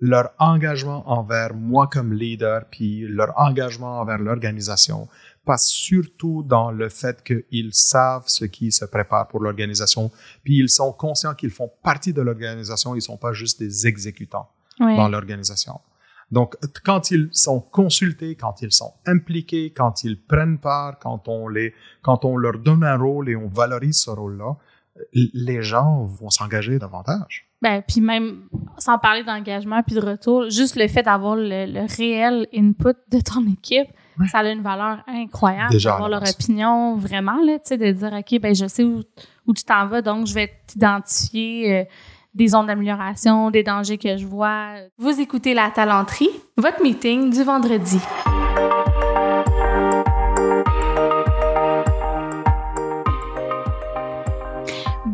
leur engagement envers moi comme leader, puis leur engagement envers l'organisation passe surtout dans le fait qu'ils savent ce qui se prépare pour l'organisation, puis ils sont conscients qu'ils font partie de l'organisation, ils sont pas juste des exécutants dans l'organisation. Donc, quand ils sont consultés, quand ils sont impliqués, quand ils prennent part, quand on les, quand on leur donne un rôle et on valorise ce rôle-là, les gens vont s'engager davantage. Ben, puis même, sans parler d'engagement puis de retour, juste le fait d'avoir le, réel input de ton équipe, ça a une valeur incroyable d'avoir leur opinion vraiment, là, tu sais, de dire, OK, ben, je sais où, où tu t'en vas, donc je vais t'identifier euh, des zones d'amélioration, des dangers que je vois. Vous écoutez La Talenterie, votre meeting du vendredi.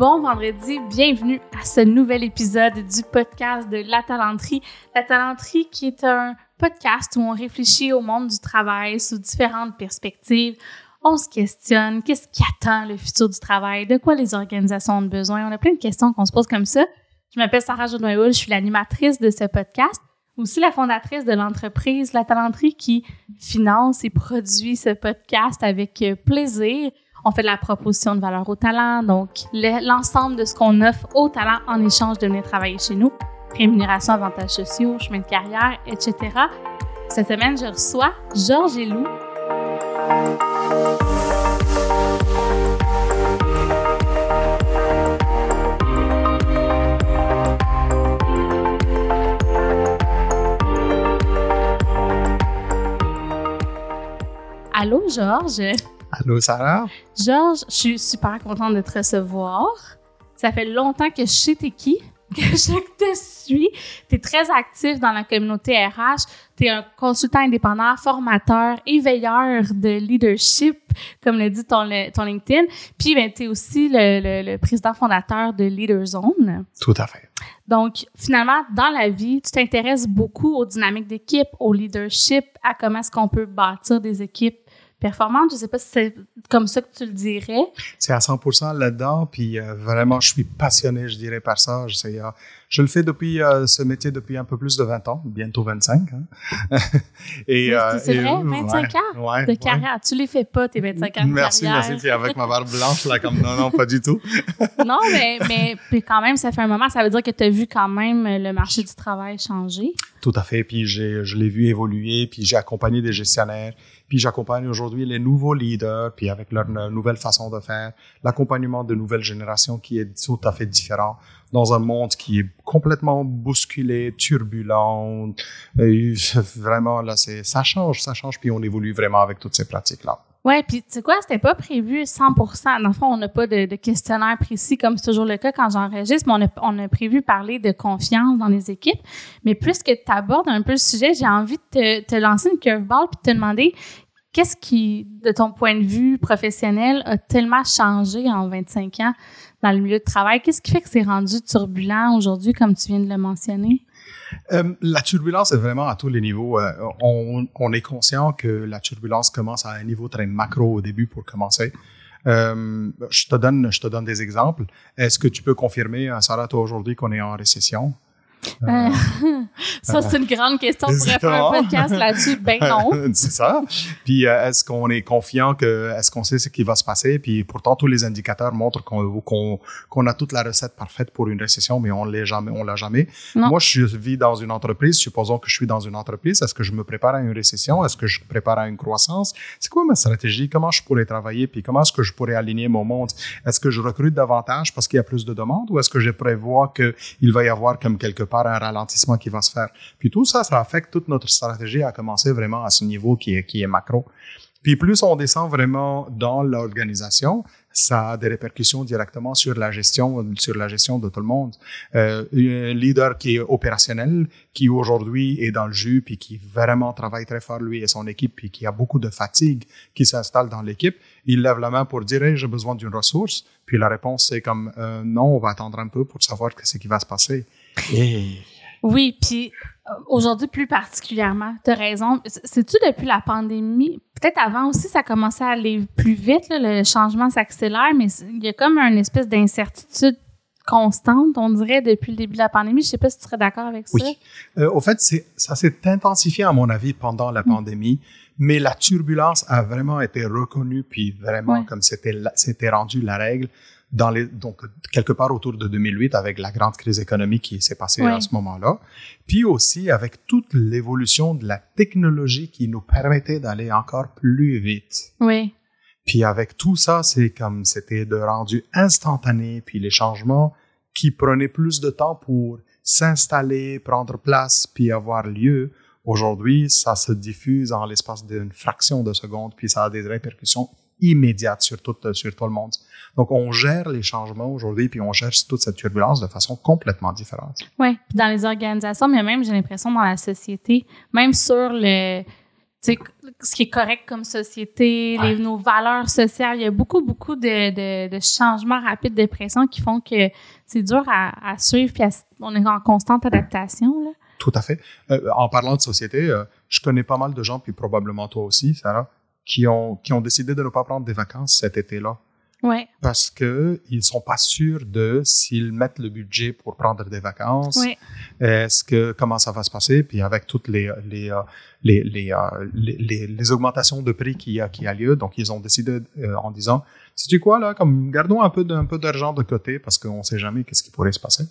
Bon vendredi, bienvenue à ce nouvel épisode du podcast de La Talenterie. La Talenterie qui est un podcast où on réfléchit au monde du travail sous différentes perspectives. On se questionne, qu'est-ce qui attend le futur du travail, de quoi les organisations ont besoin. On a plein de questions qu'on se pose comme ça. Je m'appelle Sarah Jodoin je suis l'animatrice de ce podcast, aussi la fondatrice de l'entreprise La Talenterie qui finance et produit ce podcast avec plaisir. On fait de la proposition de valeur au talent, donc l'ensemble de ce qu'on offre au talent en échange de venir travailler chez nous, rémunération, avantages sociaux, chemin de carrière, etc. Cette semaine, je reçois Georges Elou. Allô, Georges? Allô, Sarah? Georges, je suis super contente de te recevoir. Ça fait longtemps que je sais t'es qui, que je te suis. Tu es très actif dans la communauté RH. Tu es un consultant indépendant, formateur, éveilleur de leadership, comme le dit ton, ton LinkedIn. Puis, ben, tu es aussi le, le, président fondateur de LeaderZone. Tout à fait. Donc, finalement, dans la vie, tu t'intéresses beaucoup aux dynamiques d'équipe, au leadership, à comment est-ce qu'on peut bâtir des équipes performante. Je sais pas si c'est comme ça que tu le dirais. C'est à 100% là-dedans, puis euh, vraiment, je suis passionné, je dirais, par ça. Je, sais, euh, je le fais depuis euh, ce métier depuis un peu plus de 20 ans, bientôt 25. Hein. et, c'est vrai, 25 ans de carrière. Tu les fais pas, tes 25 ans de merci, carrière. Merci, merci. avec ma barbe blanche, là, comme non, non, pas du tout. non, mais, mais puis quand même, ça fait un moment. Ça veut dire que tu as vu quand même le marché du travail changer. Tout à fait. Puis je l'ai vu évoluer, puis j'ai accompagné des gestionnaires puis j'accompagne aujourd'hui les nouveaux leaders, puis avec leur nouvelle façon de faire, l'accompagnement de nouvelles générations qui est tout à fait différent dans un monde qui est complètement bousculé, turbulent. Vraiment, là, c'est, ça change, ça change, puis on évolue vraiment avec toutes ces pratiques-là. Ouais, puis tu sais quoi, c'était pas prévu 100 Dans le fond, on n'a pas de, questionnaire précis comme c'est toujours le cas quand j'enregistre, mais on a, on a prévu parler de confiance dans les équipes. Mais puisque tu abordes un peu le sujet, j'ai envie de te, te lancer une curveball puis de te demander Qu'est-ce qui, de ton point de vue professionnel, a tellement changé en 25 ans dans le milieu de travail? Qu'est-ce qui fait que c'est rendu turbulent aujourd'hui, comme tu viens de le mentionner? Euh, la turbulence est vraiment à tous les niveaux. Euh, on, est conscient que la turbulence commence à un niveau très macro au début pour commencer. Euh, je te donne, je te donne des exemples. Est-ce que tu peux confirmer, Sarah, toi aujourd'hui, qu'on est en récession? Euh, ça, c'est une grande question. On pourrait faire un podcast là-dessus. Ben non. c'est ça. Puis, euh, est-ce qu'on est confiant que, est-ce qu'on sait ce qui va se passer? Puis, pourtant, tous les indicateurs montrent qu'on qu'on a toute la recette parfaite pour une récession, mais on l'est jamais, on l'a jamais. Moi, je vis dans une entreprise. Supposons que je suis dans une entreprise. Est-ce que je me prépare à une récession? Est-ce que je me prépare à une croissance? C'est quoi ma stratégie? Comment je pourrais travailler? Puis, comment est-ce que je pourrais aligner mon monde? Est-ce que je recrute davantage parce qu'il y a plus de demandes ou est-ce que je prévois qu'il va y avoir comme quelque par un ralentissement qui va se faire. Puis tout ça, ça affecte toute notre stratégie à commencer vraiment à ce niveau qui est, qui est macro. Puis plus on descend vraiment dans l'organisation, ça a des répercussions directement sur la gestion, sur la gestion de tout le monde. Euh, un leader qui est opérationnel, qui aujourd'hui est dans le jus, puis qui vraiment travaille très fort lui et son équipe, puis qui a beaucoup de fatigue qui s'installe dans l'équipe, il lève la main pour dire hey, j'ai besoin d'une ressource. Puis la réponse c'est comme euh, non, on va attendre un peu pour savoir ce qui va se passer. Oui, puis euh, aujourd'hui plus particulièrement, tu as raison. C'est-tu depuis la pandémie? Peut-être avant aussi, ça commençait à aller plus vite, le changement s'accélère, mais il y a comme une espèce d'incertitude constante, on dirait, depuis le début de la pandémie. Je sais pas si tu serais d'accord avec ça. Oui. Euh, au fait, ça s'est intensifié, à mon avis, pendant la mm. pandémie, mais la turbulence a vraiment été reconnue, puis vraiment, comme c'était rendu la règle, dans les, donc, quelque part autour de 2008, avec la grande crise économique qui s'est passée à ce moment-là, puis aussi avec toute l'évolution de la technologie qui nous permettait d'aller encore plus vite. Oui. Puis avec tout ça, c'est comme c'était de rendu instantané, puis les changements qui prenaient plus de temps pour s'installer, prendre place, puis avoir lieu. Aujourd'hui, ça se diffuse en l'espace d'une fraction de seconde, puis ça a des répercussions immédiates sur tout, sur tout le monde. Donc, on gère les changements aujourd'hui, puis on gère toute cette turbulence de façon complètement différente. Oui, dans les organisations, mais même, j'ai l'impression, dans la société, même sur le ce qui est correct comme société, les, nos valeurs sociales. Il y a beaucoup, beaucoup de, de, de changements rapides de pression qui font que c'est dur à, à suivre, puis on est en constante adaptation. Là. Tout à fait. Euh, en parlant de société, euh, je connais pas mal de gens, puis probablement toi aussi, Sarah, qui ont, qui ont décidé de ne pas prendre des vacances cet été-là. Ouais. Parce que ils sont pas sûrs de s'ils mettent le budget pour prendre des vacances. Ouais. Est-ce que comment ça va se passer? Puis avec toutes les les euh, les les, euh, les, les, augmentations de prix qui a qui a lieu, donc ils ont décidé euh, en disant sais-tu quoi là comme gardons un peu d'un peu d'argent de côté parce qu'on sait jamais qu'est-ce qui pourrait se passer.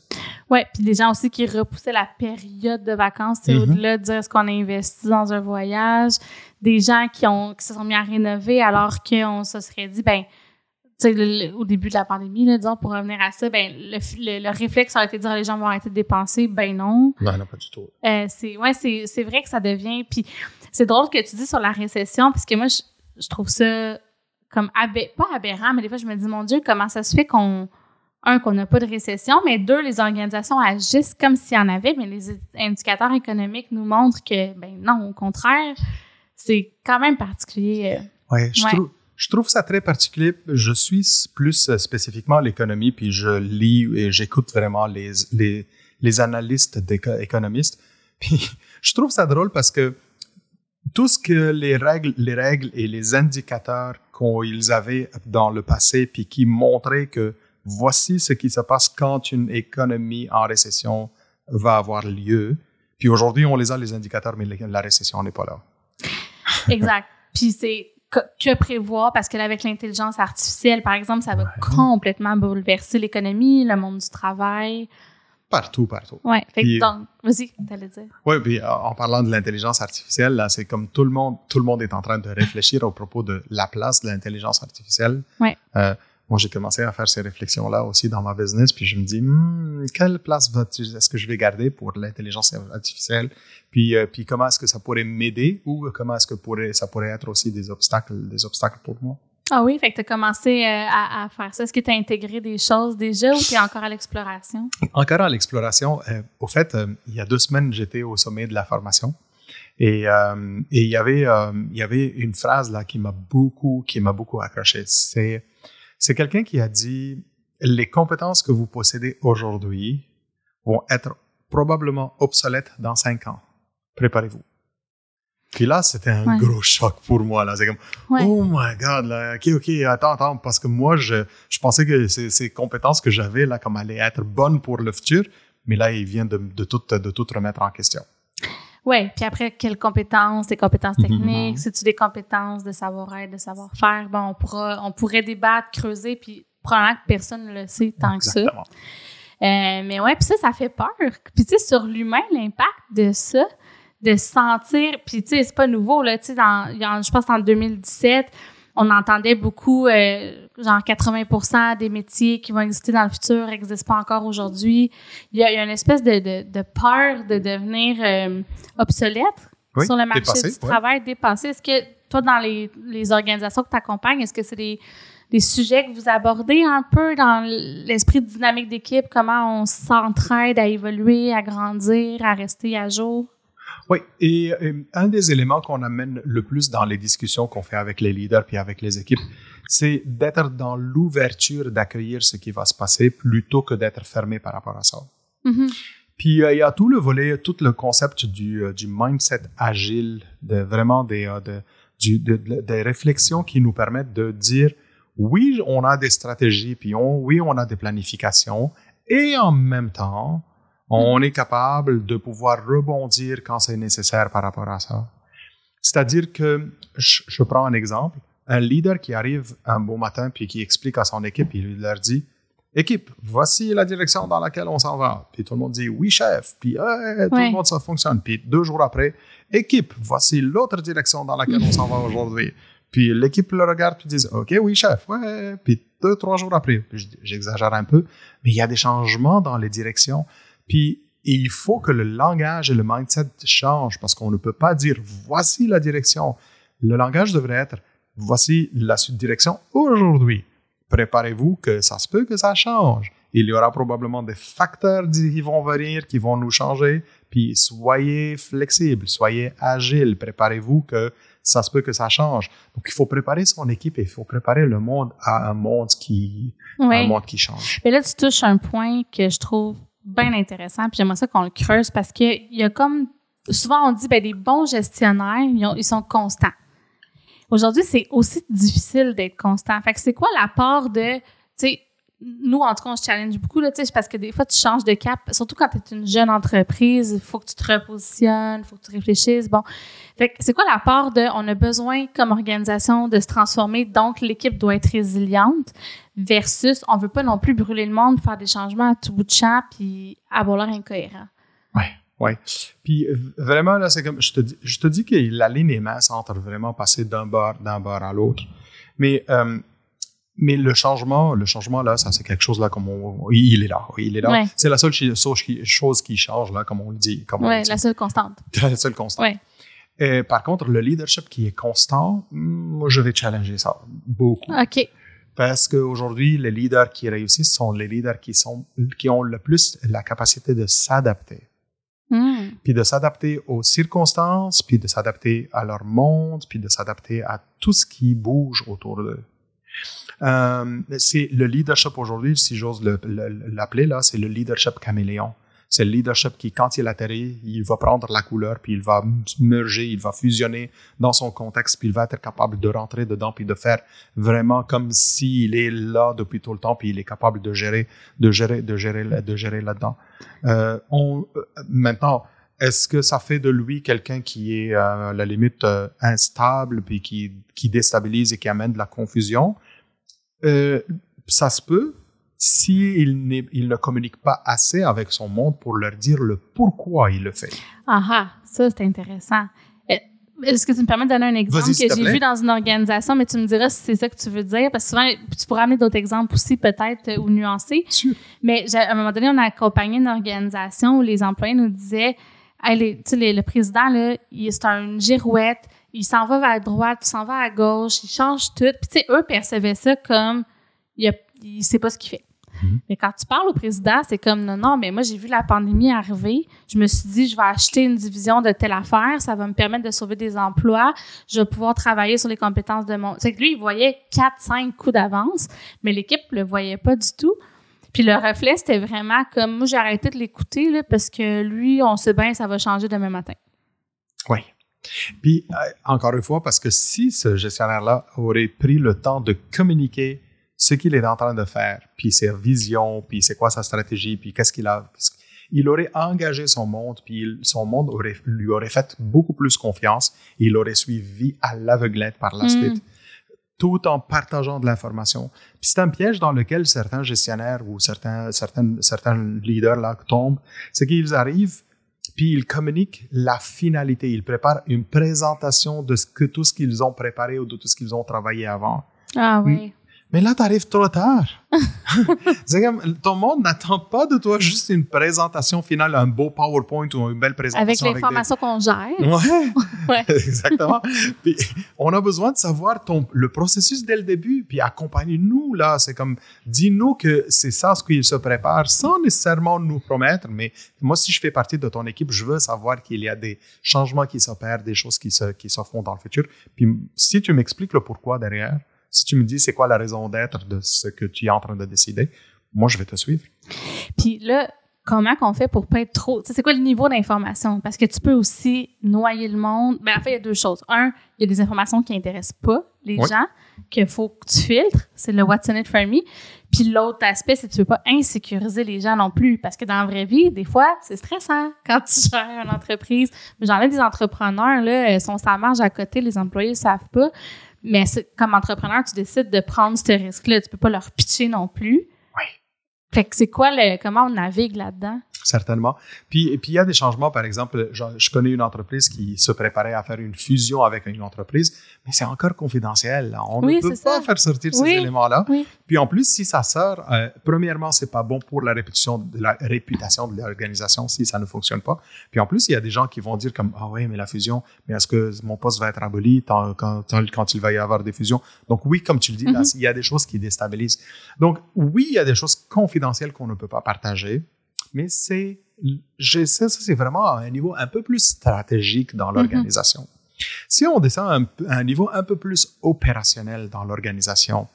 Ouais, puis des gens aussi qui repoussaient la période de vacances, c'est mm-hmm. au-delà de dire est-ce qu'on a investi dans un voyage, des gens qui ont qui se sont mis à rénover alors qu'on se serait dit ben au début de la pandémie, là, disons, pour revenir à ça, ben, le, le, réflexe aurait été de dire les gens vont arrêter de dépenser. Ben non. Non, non, pas du tout. Euh, c'est, ouais, c'est, c'est vrai que ça devient. Puis c'est drôle que tu dis sur la récession, parce que moi, je, je trouve ça comme pas aberrant, mais des fois, je me dis, mon Dieu, comment ça se fait qu'on. Un, qu'on n'a pas de récession, mais deux, les organisations agissent comme s'il y en avait, mais les indicateurs économiques nous montrent que, ben non, au contraire, c'est quand même particulier. Euh. ouais, je trouve je trouve ça très particulier. Je suis plus euh, spécifiquement l'économie, puis je lis et j'écoute vraiment les, les, les analystes économistes. Puis je trouve ça drôle parce que tout ce que les règles, les règles et les indicateurs qu'ils avaient dans le passé, puis qui montraient que voici ce qui se passe quand une économie en récession va avoir lieu. Puis aujourd'hui, on les a, les indicateurs, mais la récession n'est pas là. Exact. Puis c'est que, prévoir parce que là, avec l'intelligence artificielle, par exemple, ça va complètement bouleverser l'économie, le monde du travail. Partout, partout. Oui. donc, vas-y, t'allais dire. Oui, puis euh, en parlant de l'intelligence artificielle, là, c'est comme tout le monde, tout le monde est en train de réfléchir au propos de la place de l'intelligence artificielle. Oui. Euh, moi, j'ai commencé à faire ces réflexions-là aussi dans ma business, puis je me dis, hmm, quelle place est-ce que je vais garder pour l'intelligence artificielle, puis, euh, puis comment est-ce que ça pourrait m'aider ou comment est-ce que pourrait, ça pourrait être aussi des obstacles, des obstacles pour moi? Ah oui, fait que tu as commencé euh, à, faire ça. Est-ce que tu as intégré des choses déjà ou tu es encore à l'exploration? Encore à l'exploration. Euh, au fait, il y a deux semaines, j'étais au sommet de la formation. Et, et il y avait il y avait une phrase là qui m'a beaucoup qui m'a beaucoup accroché. C'est c'est quelqu'un qui a dit les compétences que vous possédez aujourd'hui vont être probablement obsolètes dans cinq ans. Préparez-vous. Puis là, c'était un gros choc pour moi. Là, c'est comme, oh my God, là, ok, ok, attends, attends, parce que moi, je, je pensais que ces, ces compétences que j'avais là, comme allaient être bonnes pour le futur, mais là, il vient de, de tout, de tout remettre en question. Oui, puis après, quelles compétences, des compétences mhm. techniques, c'est-tu des compétences de savoir-être, de savoir-faire? Bon, on, pourra, on pourrait débattre, creuser, puis probablement que personne ne le sait tant que ça. Euh, mais ouais, puis ça, ça fait peur. Puis tu sais, sur l'humain, l'impact de ça, de sentir, puis tu sais, c'est pas nouveau, là, tu sais, je pense en 2017, on entendait beaucoup, euh, genre 80% des métiers qui vont exister dans le futur n'existent pas encore aujourd'hui. Il, y a une espèce de, de, peur de devenir euh, obsolète sur le marché du travail, dépassé. Est-ce que toi, dans les, les organisations que tu accompagnes, est-ce que c'est des, des sujets que vous abordez un peu dans l'esprit de dynamique d'équipe, comment on s'entraide à évoluer, à grandir, à rester à jour? Oui, et, un des éléments qu'on amène le plus dans les discussions qu'on fait avec les leaders puis avec les équipes, c'est d'être dans l'ouverture d'accueillir ce qui va se passer plutôt que d'être fermé par rapport à ça. Mm-hmm. Puis euh, il y a tout le volet, tout le concept du, euh, du mindset agile, de vraiment des, euh, de, du, des réflexions qui nous permettent de dire oui, on a des stratégies, puis on, oui, on a des planifications. Et en même temps, on est capable de pouvoir rebondir quand c'est nécessaire par rapport à ça. C'est-à-dire que, je, prends un exemple, un leader qui arrive un beau matin puis qui explique à son équipe, il leur dit, équipe, voici la direction dans laquelle on s'en va. Puis tout le monde dit oui, chef. Puis tout le monde, ça fonctionne. Puis deux jours après, équipe, voici l'autre direction dans laquelle on s'en va aujourd'hui. Puis l'équipe le regarde puis dit OK, oui, chef. Ouais. Puis deux, trois jours après, j'exagère un peu, mais il y a des changements dans les directions. Puis il faut que le langage et le mindset changent parce qu'on ne peut pas dire voici la direction. Le langage devrait être voici la direction aujourd'hui préparez-vous que ça se peut que ça change. Il y aura probablement des facteurs qui vont venir, qui vont nous changer. Puis soyez flexibles, soyez agiles, préparez-vous que ça se peut que ça change. Donc il faut préparer son équipe et il faut préparer le monde à un monde qui, un monde qui change. Mais là tu touches un point que je trouve bien intéressant. Puis j'aimerais ça qu'on le creuse parce qu'il y a comme souvent on dit ben des bons gestionnaires ils sont constants. Aujourd'hui, c'est aussi difficile d'être constant. Fait que c'est quoi la part de, tu sais, nous, en tout cas, on se challenge beaucoup, là, tu sais, parce que des fois, tu changes de cap, surtout quand tu es une jeune entreprise, il faut que tu te repositionnes, il faut que tu réfléchisses. Bon. Fait que c'est quoi la part de, on a besoin, comme organisation, de se transformer, donc l'équipe doit être résiliente, versus, on veut pas non plus brûler le monde, faire des changements à tout bout de champ, puis avoir l'air incohérent? Ouais. Oui. Puis vraiment, là, c'est comme, je te dis, je te dis que la ligne est mince entre vraiment passer d'un bord, d'un bord à l'autre. Mais, euh, mais le changement, le changement là, ça c'est quelque chose là comme on, il est là, il est là. C'est la seule chose qui change là, comme on le dit. Oui, la seule constante. la seule constante. Ouais. Et par contre, le leadership qui est constant, moi je vais challenger ça beaucoup. Ok. Parce qu'aujourd'hui, les leaders qui réussissent sont les leaders qui sont qui ont le plus la capacité de s'adapter. Hmm. Puis de s'adapter aux circonstances, puis de s'adapter à leur monde, puis de s'adapter à tout ce qui bouge autour d'eux. Euh, c'est le leadership aujourd'hui, si j'ose l'appeler là, c'est le leadership caméléon. C'est le leadership qui, quand il atterrit, il va prendre la couleur, puis il va merger, il va fusionner dans son contexte, puis il va être capable de rentrer dedans, puis de faire vraiment comme s'il est là depuis tout le temps, puis il est capable de gérer, de gérer, de gérer, de gérer là-dedans. Euh, on, euh, maintenant, est-ce que ça fait de lui quelqu'un qui est euh, à la limite euh, instable, puis qui, qui déstabilise et qui amène de la confusion? Euh, ça se peut, s'il il ne communique pas assez avec son monde pour leur dire le pourquoi il le fait. Ah ah, ça c'est intéressant. Euh, est-ce que tu me permets de donner un exemple que j'ai vu dans une organisation, mais tu me diras si c'est ça que tu veux dire, parce que souvent, tu pourras amener d'autres exemples aussi peut-être euh, ou nuancés. Mais à un moment donné, on a accompagné une organisation où les employés nous disaient, hey, les, le président, là, c'est une girouette, il s'en va vers la droite, il s'en va à gauche, il change tout. Puis tu sais, eux percevaient ça comme, il ne sait pas ce qu'il fait. Mhm. Mais quand tu parles au président, c'est comme non, non, mais moi, j'ai vu la pandémie arriver. Je me suis dit, je vais acheter une division de telle affaire. Ça va me permettre de sauver des emplois. Je vais pouvoir travailler sur les compétences de mon. C'est que lui, il voyait quatre, cinq coups d'avance, mais l'équipe le voyait pas du tout. Puis le reflet, c'était vraiment comme moi, j'ai arrêté de l'écouter parce que lui, on sait bien, ça va changer demain matin. Oui. Puis, euh, encore une fois, parce que si ce gestionnaire-là aurait pris le temps de communiquer ce qu'il est en train de faire, puis ses visions, puis c'est quoi sa stratégie, puis qu'est-ce qu'il a. Il aurait engagé son monde, puis son monde aurait, lui aurait fait beaucoup plus confiance, et il aurait suivi à l'aveuglette par la mm. suite, tout en partageant de l'information. Puis c'est un piège dans lequel certains gestionnaires ou certains, certains, certains leaders là tombent, c'est qu'ils arrivent puis ils communiquent la finalité. Ils préparent une présentation de ce que, tout ce qu'ils ont préparé ou de tout ce qu'ils ont travaillé avant. Ah oui. Mais là, tu arrives trop tard. ton monde n'attend pas de toi juste une présentation finale, un beau PowerPoint ou une belle présentation. Avec l'information qu'on gère. Ouais, ouais. exactement. Puis, on a besoin de savoir ton, le processus dès le début, puis accompagne-nous là. C'est comme, dis-nous que c'est ça ce qu'il se prépare, sans nécessairement nous promettre. Mais moi, si je fais partie de ton équipe, je veux savoir qu'il y a des changements qui s'opèrent, des choses qui se, qui se font dans le futur. Puis, si tu m'expliques le pourquoi derrière, si tu me dis c'est quoi la raison d'être de ce que tu es en train de décider, moi, je vais te suivre. Puis là, comment qu'on fait pour pas être trop. C'est quoi le niveau d'information? Parce que tu peux aussi noyer le monde. Ben, en fait, il y a deux choses. Un, il y a des informations qui intéressent pas les gens, qu'il faut que tu filtres. C'est le What's in it for me. Puis l'autre aspect, c'est que tu veux pas insécuriser les gens non plus. Parce que dans la vraie vie, des fois, c'est stressant quand tu gères une entreprise. J'en ai des entrepreneurs, là, sont sa marge à côté, les employés ne savent pas. Mais comme entrepreneur, tu décides de prendre ce risque-là. Tu peux pas leur pitcher non plus. Oui. Fait que c'est quoi le, comment on navigue là-dedans? Certainement. Puis, et puis, il y a des changements. Par exemple, je, connais une entreprise qui se préparait à faire une fusion avec une entreprise, mais c'est encore confidentiel. On ne peut pas faire sortir ces éléments-là. Puis en plus, si ça sort, euh, premièrement, c'est pas bon pour la réputation de la réputation de l'organisation si ça ne fonctionne pas. Puis en plus, il y a des gens qui vont dire comme ah oui, mais la fusion, mais est-ce que mon poste va être aboli quand, quand, il va y avoir des fusions? Donc oui, comme tu le dis, là, mm-hmm. il y a des choses qui déstabilisent. Donc oui, il y a des choses confidentielles qu'on ne peut pas partager mais c'est, sais, ça, c'est vraiment à un niveau un peu plus stratégique dans mhm. l'organisation. Si on descend à un, niveau un peu plus opérationnel dans l'organisation,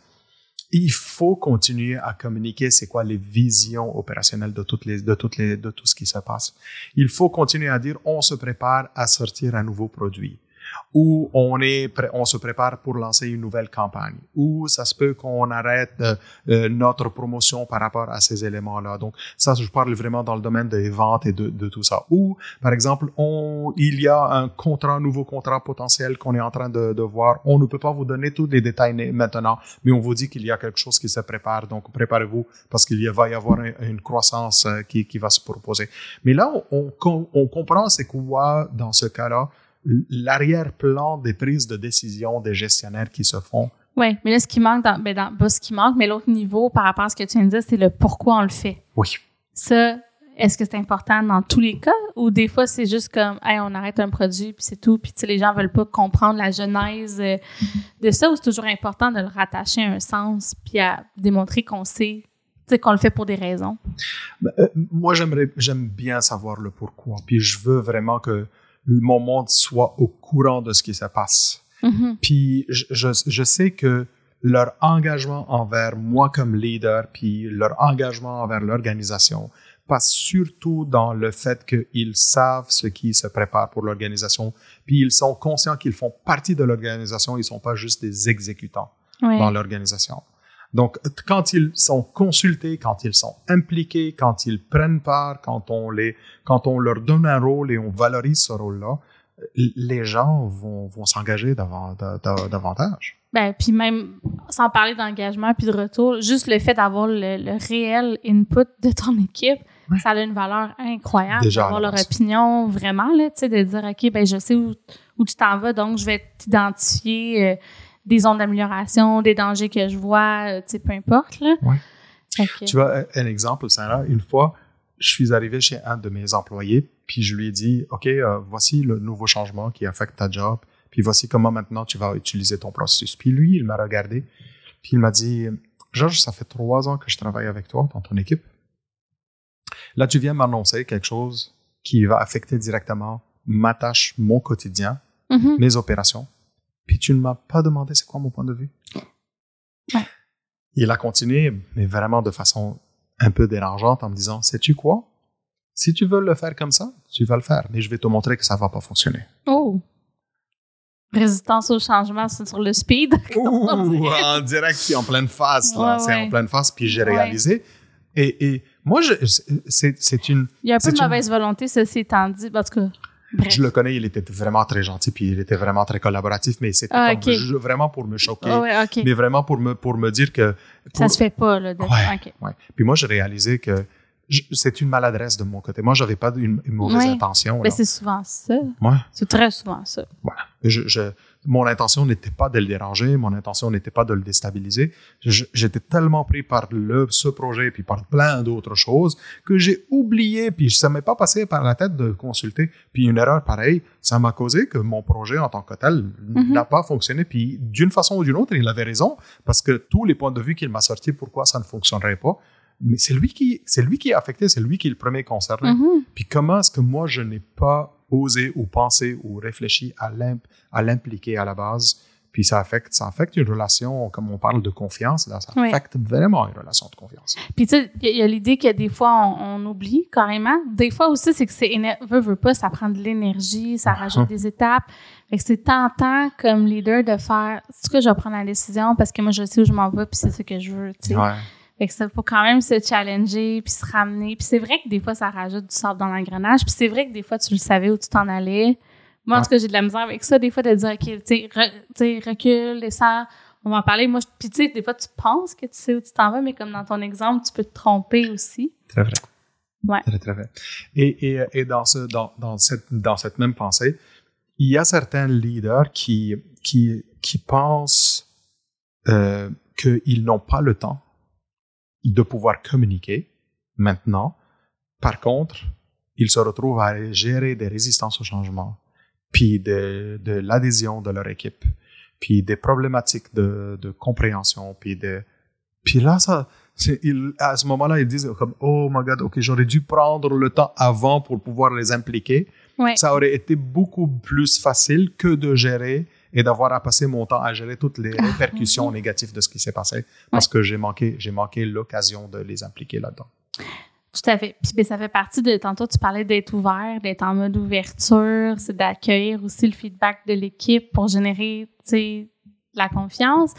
il faut continuer à communiquer c'est quoi les visions opérationnelles de toutes les de toutes les de tout ce qui se passe. Il faut continuer à dire on se prépare à sortir un nouveau produit où on est on se prépare pour lancer une nouvelle campagne, ou ça se peut qu'on arrête euh, euh, notre promotion par rapport à ces éléments-là. Donc ça, je parle vraiment dans le domaine des ventes et de, de tout ça. Ou par exemple, on, il y a un contrat, nouveau contrat potentiel qu'on est en train de, de, voir. On ne peut pas vous donner tous les détails maintenant, mais on vous dit qu'il y a quelque chose qui se prépare. Donc préparez-vous parce qu'il va y avoir une, croissance euh, qui, qui va se proposer. Mais là, on, on, on comprend c'est quoi dans ce cas-là l'arrière-plan des prises de décision des gestionnaires qui se font. Oui, mais là, ce qui manque, dans, ben dans, pas ce qui manque, mais l'autre niveau par rapport à ce que tu viens de dire, c'est le pourquoi on le fait. Oui. Ça, est-ce que c'est important dans tous les cas? Ou des fois c'est juste comme hey, on arrête un produit puis c'est tout puis les gens veulent pas comprendre la genèse euh, de ça ou c'est toujours important de le rattacher à un sens puis à démontrer qu'on sait qu'on le fait pour des raisons? Ben, euh, moi j'aimerais j'aime bien savoir le pourquoi puis je veux vraiment que mon monde soit au courant de ce qui se passe. Mm-hmm. Puis je, je, sais que leur engagement envers moi comme leader, puis leur engagement envers l'organisation passe surtout dans le fait qu'ils savent ce qui se prépare pour l'organisation, puis ils sont conscients qu'ils font partie de l'organisation, ils sont pas juste des exécutants dans l'organisation. Donc, quand ils sont consultés, quand ils sont impliqués, quand ils prennent part, quand on les, quand on leur donne un rôle et on valorise ce rôle-là, les gens vont, vont s'engager davantage. Ben, puis même, sans parler d'engagement puis de retour, juste le fait d'avoir le, réel input de ton équipe, ça a une valeur incroyable d'avoir leur opinion vraiment, là, tu sais, de dire, OK, ben, je sais où, où tu t'en vas, donc je vais t'identifier, euh, des zones d'amélioration, des dangers que je vois, euh, tu sais, peu importe. Là. Tu vois, un exemple, Sarah, une fois, je suis arrivé chez un de mes employés, puis je lui ai dit, OK, euh, voici le nouveau changement qui affecte ta job, puis voici comment maintenant tu vas utiliser ton processus. Puis lui, il m'a regardé, puis il m'a dit, Georges, ça fait trois ans que je travaille avec toi dans ton équipe. Là, tu viens m'annoncer quelque chose qui va affecter directement ma tâche, mon quotidien, mm-hmm. mes opérations puis tu ne m'as pas demandé c'est quoi mon point de vue. Il a continué, mais vraiment de façon un peu dérangeante en me disant, sais-tu quoi? Si tu veux le faire comme ça, tu vas le faire, mais je vais te montrer que ça va pas fonctionner. Oh! Résistance au changement, c'est sur le speed. Ouh, en direct, puis en pleine face, là. c'est en pleine face, puis j'ai réalisé. Et, et, moi, c'est une... Il y a un peu de mauvaise volonté, ceci étant dit. En tout je le connais, il était vraiment très gentil, puis il était vraiment très collaboratif, mais c'était ah, vraiment pour me choquer, ah mais vraiment pour me, pour me dire que... Ça se fait pas, là. ouais, Puis moi, j'ai réalisé que c'est une maladresse de mon côté. Moi, j'avais pas une, mauvaise intention. Mais c'est souvent ça. C'est très souvent ça. Voilà. je, mon intention n'était pas de le déranger, mon intention n'était pas de le déstabiliser. J'étais tellement pris par le, ce projet puis par plein d'autres choses que j'ai oublié puis ça m'est pas passé par la tête de consulter. Puis une erreur pareille, ça m'a causé que mon projet en tant que tel n'a pas fonctionné. Puis d'une façon ou d'une autre, il avait raison parce que tous les points de vue qu'il m'a sortis pourquoi ça ne fonctionnerait pas, mais c'est lui qui c'est lui qui est affecté, c'est lui qui est le premier concerné. Mhm. Puis comment est-ce que moi je n'ai pas osé ou pensé ou réfléchi à l'impliquer à la base puis ça affecte, ça affecte une relation, comme on parle de confiance, là, ça affecte vraiment une relation de confiance. Puis tu sais, il y a, l'idée que des fois, on, oublie carrément. Des fois aussi, c'est que c'est veut, veut pas, ça prend de l'énergie, ça uh-huh. rajoute des étapes. Fait que c'est tentant comme leader de faire, ce que je vais prendre la décision parce que moi, je sais où je m'en vais puis c'est ce que je veux, tu sais. Fait que ça faut quand même se challenger puis se ramener. Puis c'est vrai que des fois, ça rajoute du sable dans l'engrenage. Puis c'est vrai que des fois, tu le savais où tu t'en allais. Moi, en tout cas, j'ai de la misère avec ça, des fois, de dire, OK, tu sais, recule, descends, on va en parler. Moi, puis tu sais, des fois, tu penses que tu sais où tu t'en vas, mais comme dans ton exemple, tu peux te tromper aussi. Très vrai. Ouais. Très, très vrai. Et, et, et dans, ce, dans, dans, cette, dans cette même pensée, il y a certains leaders qui, qui, qui pensent euh, qu'ils n'ont pas le temps de pouvoir communiquer maintenant. Par contre, ils se retrouvent à gérer des résistances au changement, puis de, de l'adhésion de leur équipe, puis des problématiques de, de compréhension, puis de... Puis là, ça, ils, à ce moment-là, ils disent comme oh my god, ok, j'aurais dû prendre le temps avant pour pouvoir les impliquer. Ouais. Ça aurait été beaucoup plus facile que de gérer et d'avoir à passer mon temps à gérer toutes les répercussions négatives de ce qui s'est passé parce que j'ai manqué, j'ai manqué l'occasion de les impliquer là-dedans. Tout à fait. Puis ben, ça fait partie de tantôt tu parlais d'être ouvert, d'être en mode ouverture, c'est d'accueillir aussi le feedback de l'équipe pour générer, tu sais, la confiance.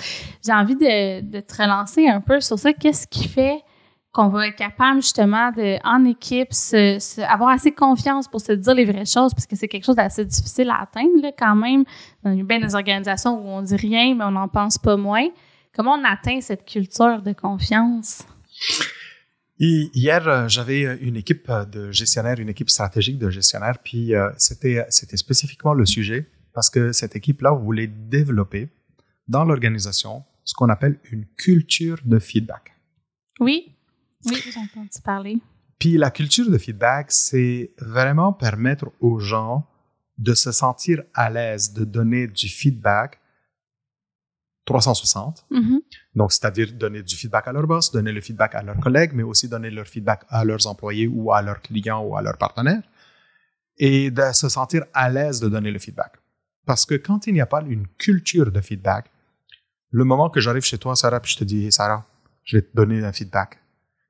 J'ai envie de, de, te relancer un peu sur ça. Qu'est-ce qui fait qu'on va être capable justement de, en équipe, se, se, avoir assez confiance pour se dire les vraies choses, parce que c'est quelque chose d'assez difficile à atteindre là, quand même. Il y a bien des organisations où on dit rien, mais on n'en pense pas moins. Comment on atteint cette culture de confiance? Hier, j'avais une équipe de gestionnaires, une équipe stratégique de gestionnaires, puis c'était c'était spécifiquement le sujet parce que cette équipe-là voulait développer dans l'organisation ce qu'on appelle une culture de feedback. Oui, oui, j'ai entendu parler. Puis la culture de feedback, c'est vraiment permettre aux gens de se sentir à l'aise de donner du feedback 360. Mm -hmm. Donc, c'est-à-dire donner du feedback à leur boss, donner le feedback à leurs collègues, mais aussi donner leur feedback à leurs employés ou à leurs clients ou à leurs partenaires. Et de se sentir à l'aise de donner le feedback. Parce que quand il n'y a pas une culture de feedback, le moment que j'arrive chez toi, Sarah, puis je te dis, hey, Sarah, je vais te donner un feedback.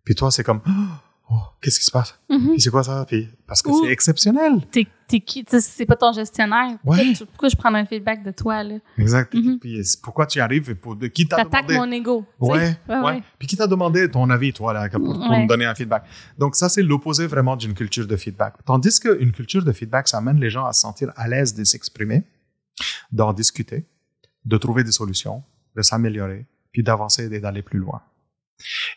Puis toi, c'est comme, oh, qu'est-ce qui se passe? Mm -hmm. Puis c'est quoi ça? Puis parce que c'est exceptionnel. T'es, t'es qui? C'est pas ton gestionnaire. Ouais. Pourquoi, pourquoi, je prends un feedback de toi, là? Exact. Mm -hmm. Puis pourquoi tu arrives et pour de qui t'a T'attaques demandé? mon ego. Ouais, ouais. Puis qui t'a demandé ton avis, toi, là, pour, pour me donner un feedback? Donc, ça, c'est l'opposé vraiment d'une culture de feedback. Tandis qu'une culture de feedback, ça amène les gens à se sentir à l'aise de s'exprimer, d'en discuter, de trouver des solutions, de s'améliorer, puis d'avancer et d'aller plus loin.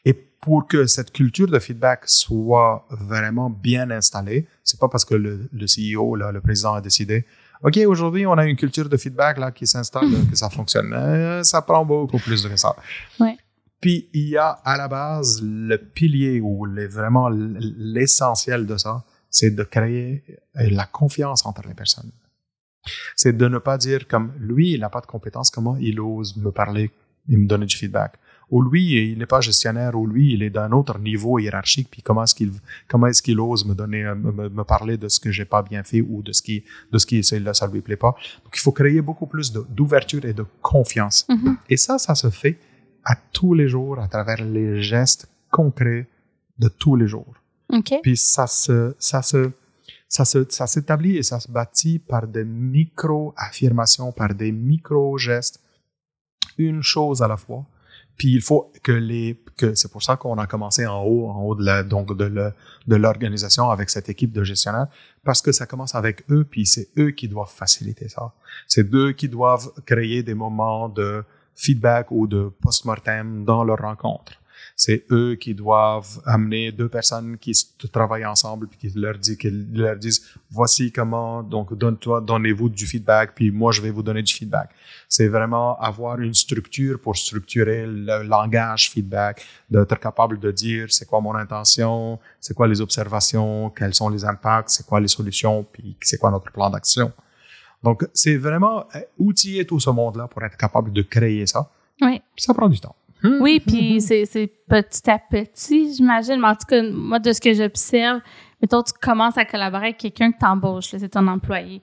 Et pour que cette culture de feedback soit vraiment bien installée, c'est pas parce que le, le CEO, là, le président a décidé, OK, aujourd'hui, on a une culture de feedback là, qui s'installe, que ça fonctionne. Euh, ça prend beaucoup plus que ça. Ouais. Puis, il y a à la base le pilier ou les, vraiment l'essentiel de ça, c'est de créer la confiance entre les personnes. C'est de ne pas dire comme lui, il n'a pas de compétences, comment il ose me parler et me donner du feedback ou lui, il n'est pas gestionnaire, ou lui, il est d'un autre niveau hiérarchique, puis comment est-ce qu'il, comment est-ce qu'il ose me donner, me, me, parler de ce que j'ai pas bien fait ou de ce qui, de ce qui, ça, ça lui plaît pas. Donc, il faut créer beaucoup plus d'ouverture et de confiance. Mm -hmm. Et ça, ça se fait à tous les jours à travers les gestes concrets de tous les jours. OK. Puis ça se, ça se, ça se, ça s'établit et ça se bâtit par des micro-affirmations, par des micro-gestes, une chose à la fois. Puis il faut que les que c'est pour ça qu'on a commencé en haut en haut de la donc de le, de l'organisation avec cette équipe de gestionnaires parce que ça commence avec eux puis c'est eux qui doivent faciliter ça. C'est eux qui doivent créer des moments de feedback ou de post-mortem dans leur rencontre. C'est eux qui doivent amener deux personnes qui travaillent ensemble puis qui leur disent qu'ils leur disent voici comment donc donne-toi donnez-vous du feedback puis moi je vais vous donner du feedback. C'est vraiment avoir une structure pour structurer le langage feedback, d'être capable de dire c'est quoi mon intention, c'est quoi les observations, quels sont les impacts, c'est quoi les solutions puis c'est quoi notre plan d'action. Donc c'est vraiment outiller tout ce monde-là pour être capable de créer ça. Oui. Ça prend du temps. Oui, puis c'est petit à petit, j'imagine. Mais en tout cas, moi, de ce que j'observe, mettons, tu commences à collaborer avec quelqu'un que t'embauches, c'est ton employé.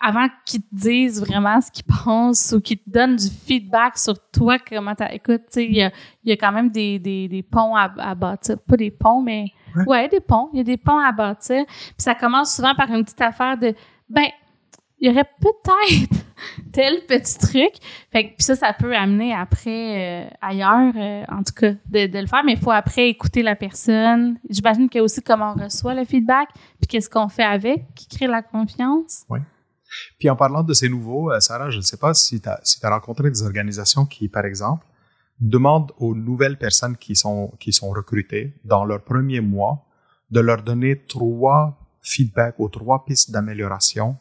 Avant qu'il te dise vraiment ce qu'il pense ou qu'il te donne du feedback sur toi, comment t'as... Écoute, tu sais, il y a, y a quand même des, des, des ponts à, à bâtir. Pas des ponts, mais... Ouais. ouais, des ponts. Il y a des ponts à bâtir. Puis ça commence souvent par une petite affaire de... Ben, il y aurait peut-être tel petit truc. Fait que, puis ça, ça peut amener après euh, ailleurs, euh, en tout cas, de, de le faire, mais il faut après écouter la personne. J'imagine qu'il y a aussi comment on reçoit le feedback, puis qu'est-ce qu'on fait avec, qui crée la confiance. Oui. Puis en parlant de ces nouveaux, euh, Sarah, je ne sais pas si tu as, si as rencontré des organisations qui, par exemple, demandent aux nouvelles personnes qui sont, qui sont recrutées dans leur premier mois de leur donner trois feedbacks ou trois pistes d'amélioration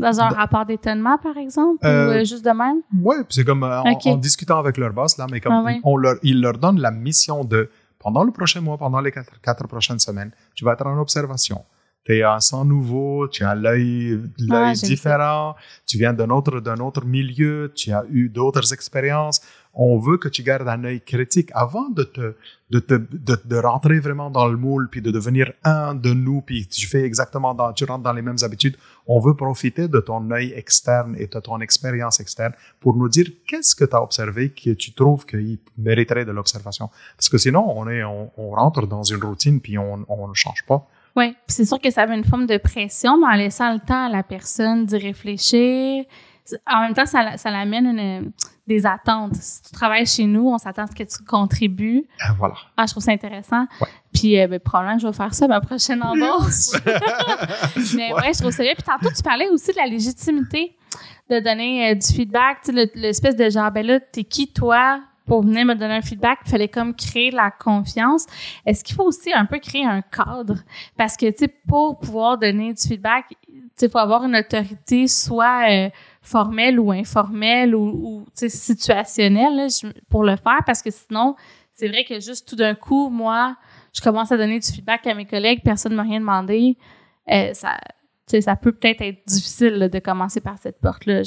dans un rapport d'étonnement, par exemple, ou euh, juste de même? Oui, c'est comme euh, en, discutant avec leur boss, là, mais comme ah on leur, ils leur donnent la mission de, pendant le prochain mois, pendant les quatre, quatre prochaines semaines, tu vas être en observation. Tu es un sang nouveau, tu as l'œil ah, différent, tu viens d'un autre, d'un autre milieu, tu as eu d'autres expériences on veut que tu gardes un œil critique avant de te, de te, de, rentrer vraiment dans le moule puis de devenir un de nous puis tu fais exactement dans, tu rentres dans les mêmes habitudes. On veut profiter de ton œil externe et de ton expérience externe pour nous dire qu'est-ce que tu as observé que tu trouves qu'il mériterait de l'observation. Parce que sinon, on est, on, rentre dans une routine puis on, on ne change pas. Oui, c'est sûr que ça avait une forme de pression, mais en laissant le temps à la personne d'y réfléchir, en même temps, ça, ça l'amène des attentes. Si tu travailles chez nous, on s'attend à ce que tu contribues. Ah, voilà. Ah, je trouve ça intéressant. Puis, euh, ben, probablement, je vais faire ça ma prochaine embauche. Mais ouais. je trouve ça bien. Puis, tantôt, tu parlais aussi de la légitimité de donner euh, du feedback. Tu sais, l'espèce de genre, ben là, t'es qui, toi, pour venir me donner un feedback, il fallait comme créer la confiance. Est-ce qu'il faut aussi un peu créer un cadre? Parce que, tu sais, pour pouvoir donner du feedback, tu sais, faut avoir une autorité soit euh, formel ou informel ou, ou situationnel pour le faire parce que sinon, c'est vrai que juste tout d'un coup, moi, je commence à donner du feedback à mes collègues, personne ne m'a rien demandé. Euh, ça, ça peut peut-être être difficile de commencer par cette porte-là,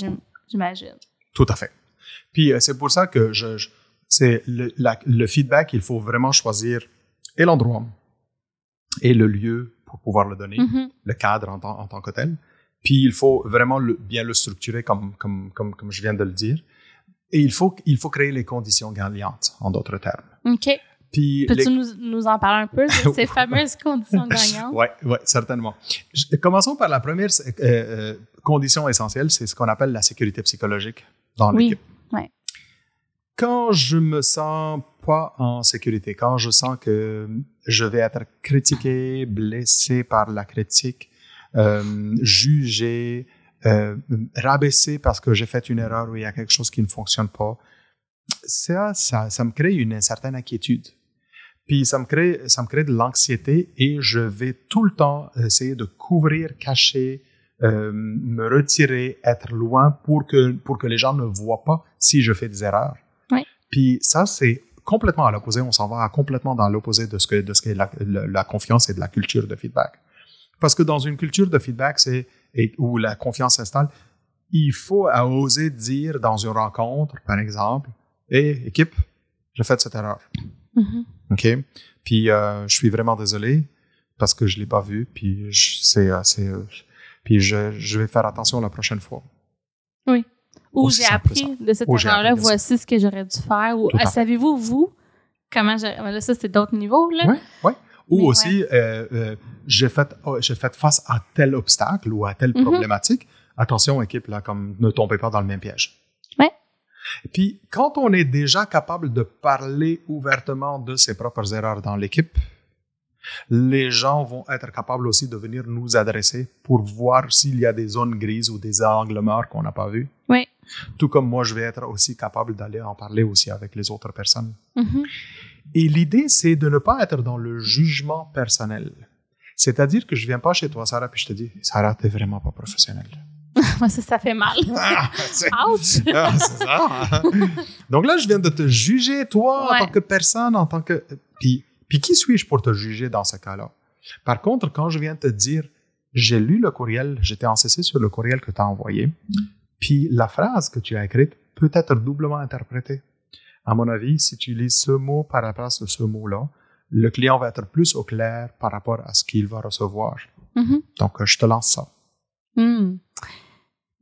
j'imagine. Tout à fait. Puis euh, c'est pour ça que je, c'est le, le, feedback, il faut vraiment choisir et l'endroit et le lieu pour pouvoir le donner, mm-hmm. le cadre en, en tant que tel. Puis il faut vraiment bien le structurer comme, comme, comme, comme je viens de le dire. Et il faut, il faut créer les conditions gagnantes, en d'autres termes. OK. Puis Peux-tu nous, nous, en parler un peu de ces fameuses conditions gagnantes? Oui, ouais, certainement. commençons par la première euh, euh, condition essentielle, c'est ce qu'on appelle la sécurité psychologique dans l'équipe. Oui, ouais. Quand je me sens pas en sécurité, quand je sens que je vais être critiqué, blessé par la critique, jugé, euh, rabaissé parce que j'ai fait une erreur ou il y a quelque chose qui ne fonctionne pas. Ça, ça, ça me crée une certaine inquiétude. Puis ça me crée, ça me crée de l'anxiété et je vais tout le temps essayer de couvrir, cacher, euh, me retirer, être loin pour que pour que les gens ne voient pas si je fais des erreurs. Oui. Puis ça c'est complètement à l'opposé. On s'en va complètement dans l'opposé de ce que de ce qu'est la, la, confiance et de la culture de feedback. Parce que dans une culture de feedback, c'est où la confiance s'installe, il faut oser dire dans une rencontre, par exemple, Hé, équipe, j'ai fait cette erreur. Mm-hmm. OK? Puis euh, je suis vraiment désolé parce que je l'ai pas vu. Puis c'est, euh, euh, puis je, je vais faire attention la prochaine fois. Oui. Ou j'ai appris de cette erreur-là, voici ce que j'aurais dû faire. Ou savez-vous, vous, comment j'ai. Là, ça, c'est d'autres niveaux, là? Oui, oui. Ou aussi, euh, euh, j'ai fait, oh, j'ai fait face à tel obstacle ou à telle mm-hmm. problématique. Attention, équipe, là, comme ne tombez pas dans le même piège. Ouais. Puis, quand on est déjà capable de parler ouvertement de ses propres erreurs dans l'équipe, les gens vont être capables aussi de venir nous adresser pour voir s'il y a des zones grises ou des angles morts qu'on n'a pas vus. Oui. Tout comme moi, je vais être aussi capable d'aller en parler aussi avec les autres personnes. Mm-hmm. Et l'idée, c'est de ne pas être dans le jugement personnel. C'est-à-dire que je viens pas chez toi, Sarah, puis je te dis, Sarah, t'es vraiment pas professionnelle. Moi, ça, ça fait mal. Ah, Ouch! Ah, c'est ça. Donc là, je viens de te juger, toi, en tant que personne, en tant que... Puis, puis qui suis-je pour te juger dans ce cas-là? Par contre, quand je viens te dire, j'ai lu le courriel, j'étais en CC sur le courriel que tu as envoyé, puis la phrase que tu as écrite peut être doublement interprétée. À mon avis, si tu lis ce mot par rapport à ce mot-là, le client va être plus au clair par rapport à ce qu'il va recevoir. Mm-hmm. Donc, je te lance ça. Mm.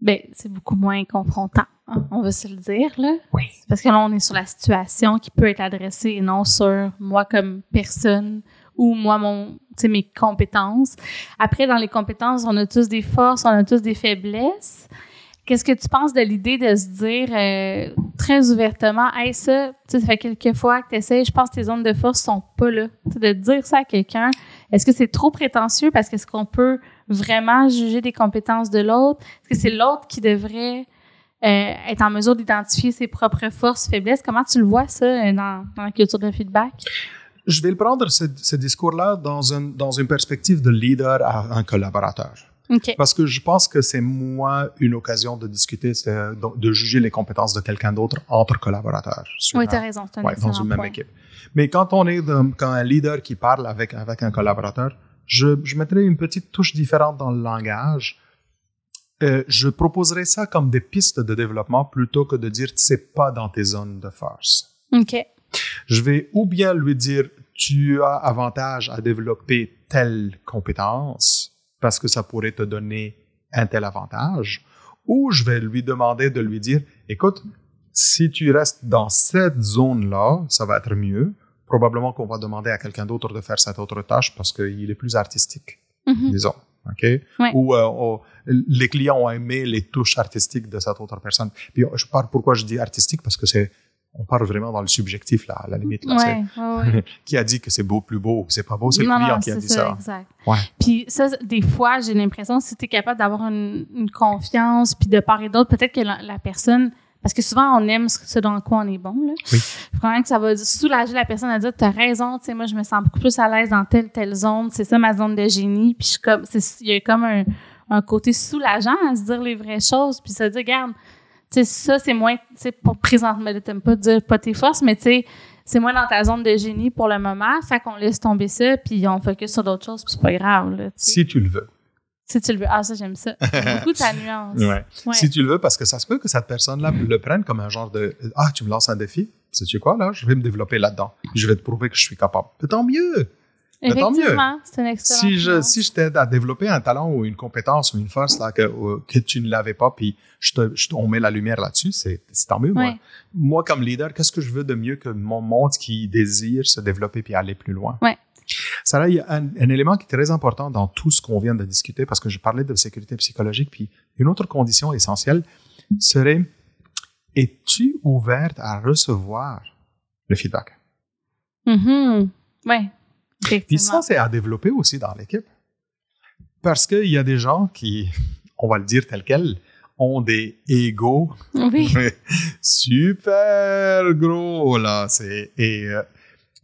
Ben, c'est beaucoup moins confrontant, hein, on va se le dire, là. Oui. Parce que là, on est sur la situation qui peut être adressée et non sur moi comme personne ou moi, mon, mes compétences. Après, dans les compétences, on a tous des forces, on a tous des faiblesses. Qu'est-ce que tu penses de l'idée de se dire euh, très ouvertement, hey, ça, ça fait quelques fois que tu essaies, je pense que tes zones de force sont pas là. de dire ça à quelqu'un, est-ce que c'est trop prétentieux parce qu'est-ce qu'on peut vraiment juger des compétences de l'autre? Est-ce que c'est l'autre qui devrait euh, être en mesure d'identifier ses propres forces, faiblesses? Comment tu le vois, ça, euh, dans, la culture de feedback? Je vais le prendre, ce, ce discours-là, dans, un, dans une perspective de leader à un collaborateur. Parce que je pense que c'est moins une occasion de discuter, de, de juger les compétences de quelqu'un d'autre entre collaborateurs. Oui, tu as raison. Ouais, dans une même équipe. Mais quand on est quand un leader qui parle avec, avec un collaborateur, je, je mettrais une petite touche différente dans le langage. Euh, je proposerais ça comme des pistes de développement plutôt que de dire c'est pas dans tes zones de force. OK. Je vais ou bien lui dire tu as avantage à développer telle compétence parce que ça pourrait te donner un tel avantage, ou je vais lui demander de lui dire, écoute, si tu restes dans cette zone-là, ça va être mieux. Probablement qu'on va demander à quelqu'un d'autre de faire cette autre tâche parce qu'il est plus artistique, mm-hmm. disons. OK? Ou euh, les clients ont aimé les touches artistiques de cette autre personne. Puis je parle pourquoi je dis artistique? Parce que c'est on parle vraiment dans le subjectif, là, à la limite. Là, ouais, qui a dit que c'est beau plus beau, que c'est pas beau, c'est le client qui a dit ça. Exact. Puis ça, des fois, j'ai l'impression, si tu es capable d'avoir une, confiance, puis de part et d'autre, peut-être que la, personne, parce que souvent, on aime ce dans quoi on est bon. Là. Oui. Vraiment que ça va soulager la personne à dire, tu as raison, tu sais, moi, je me sens beaucoup plus à l'aise dans telle, telle zone, c'est ça ma zone de génie, puis comme, il y a comme un, un côté soulageant à se dire les vraies choses, puis se dire, regarde, sais, ça, c'est moins, tu sais, pour présentement, t'aimes pas dire pas tes forces, mais tu sais, c'est moins dans ta zone de génie pour le moment. Fait qu'on laisse tomber ça, puis on focus sur d'autres choses, puis c'est pas grave, là, Si tu le veux. Si tu le veux. Ah, ça, j'aime ça. beaucoup ta nuance. Ouais. Si tu le veux, parce que ça se peut que cette personne-là le prenne comme un genre de Ah, tu me lances un défi. Sais-tu quoi, là? Je vais me développer là-dedans. Je vais te prouver que je suis capable. Tant mieux. C'est excellent. Si je, si je t'aide à développer un talent ou une compétence ou une force là, que, que tu ne l'avais pas, puis je te, je, on met la lumière là-dessus, c'est tant mieux. Moi. moi, comme leader, qu'est-ce que je veux de mieux que mon monde qui désire se développer puis aller plus loin? Ouais. Ça, il y a un, un, élément qui est très important dans tout ce qu'on vient de discuter, parce que je parlais de sécurité psychologique, puis une autre condition essentielle serait es-tu ouverte à recevoir le feedback? Mm-hmm. Ouais. Puis ça, c'est à développer aussi dans l'équipe. Parce qu'il y a des gens qui, on va le dire tel quel, ont des égaux super gros là. C'est et euh,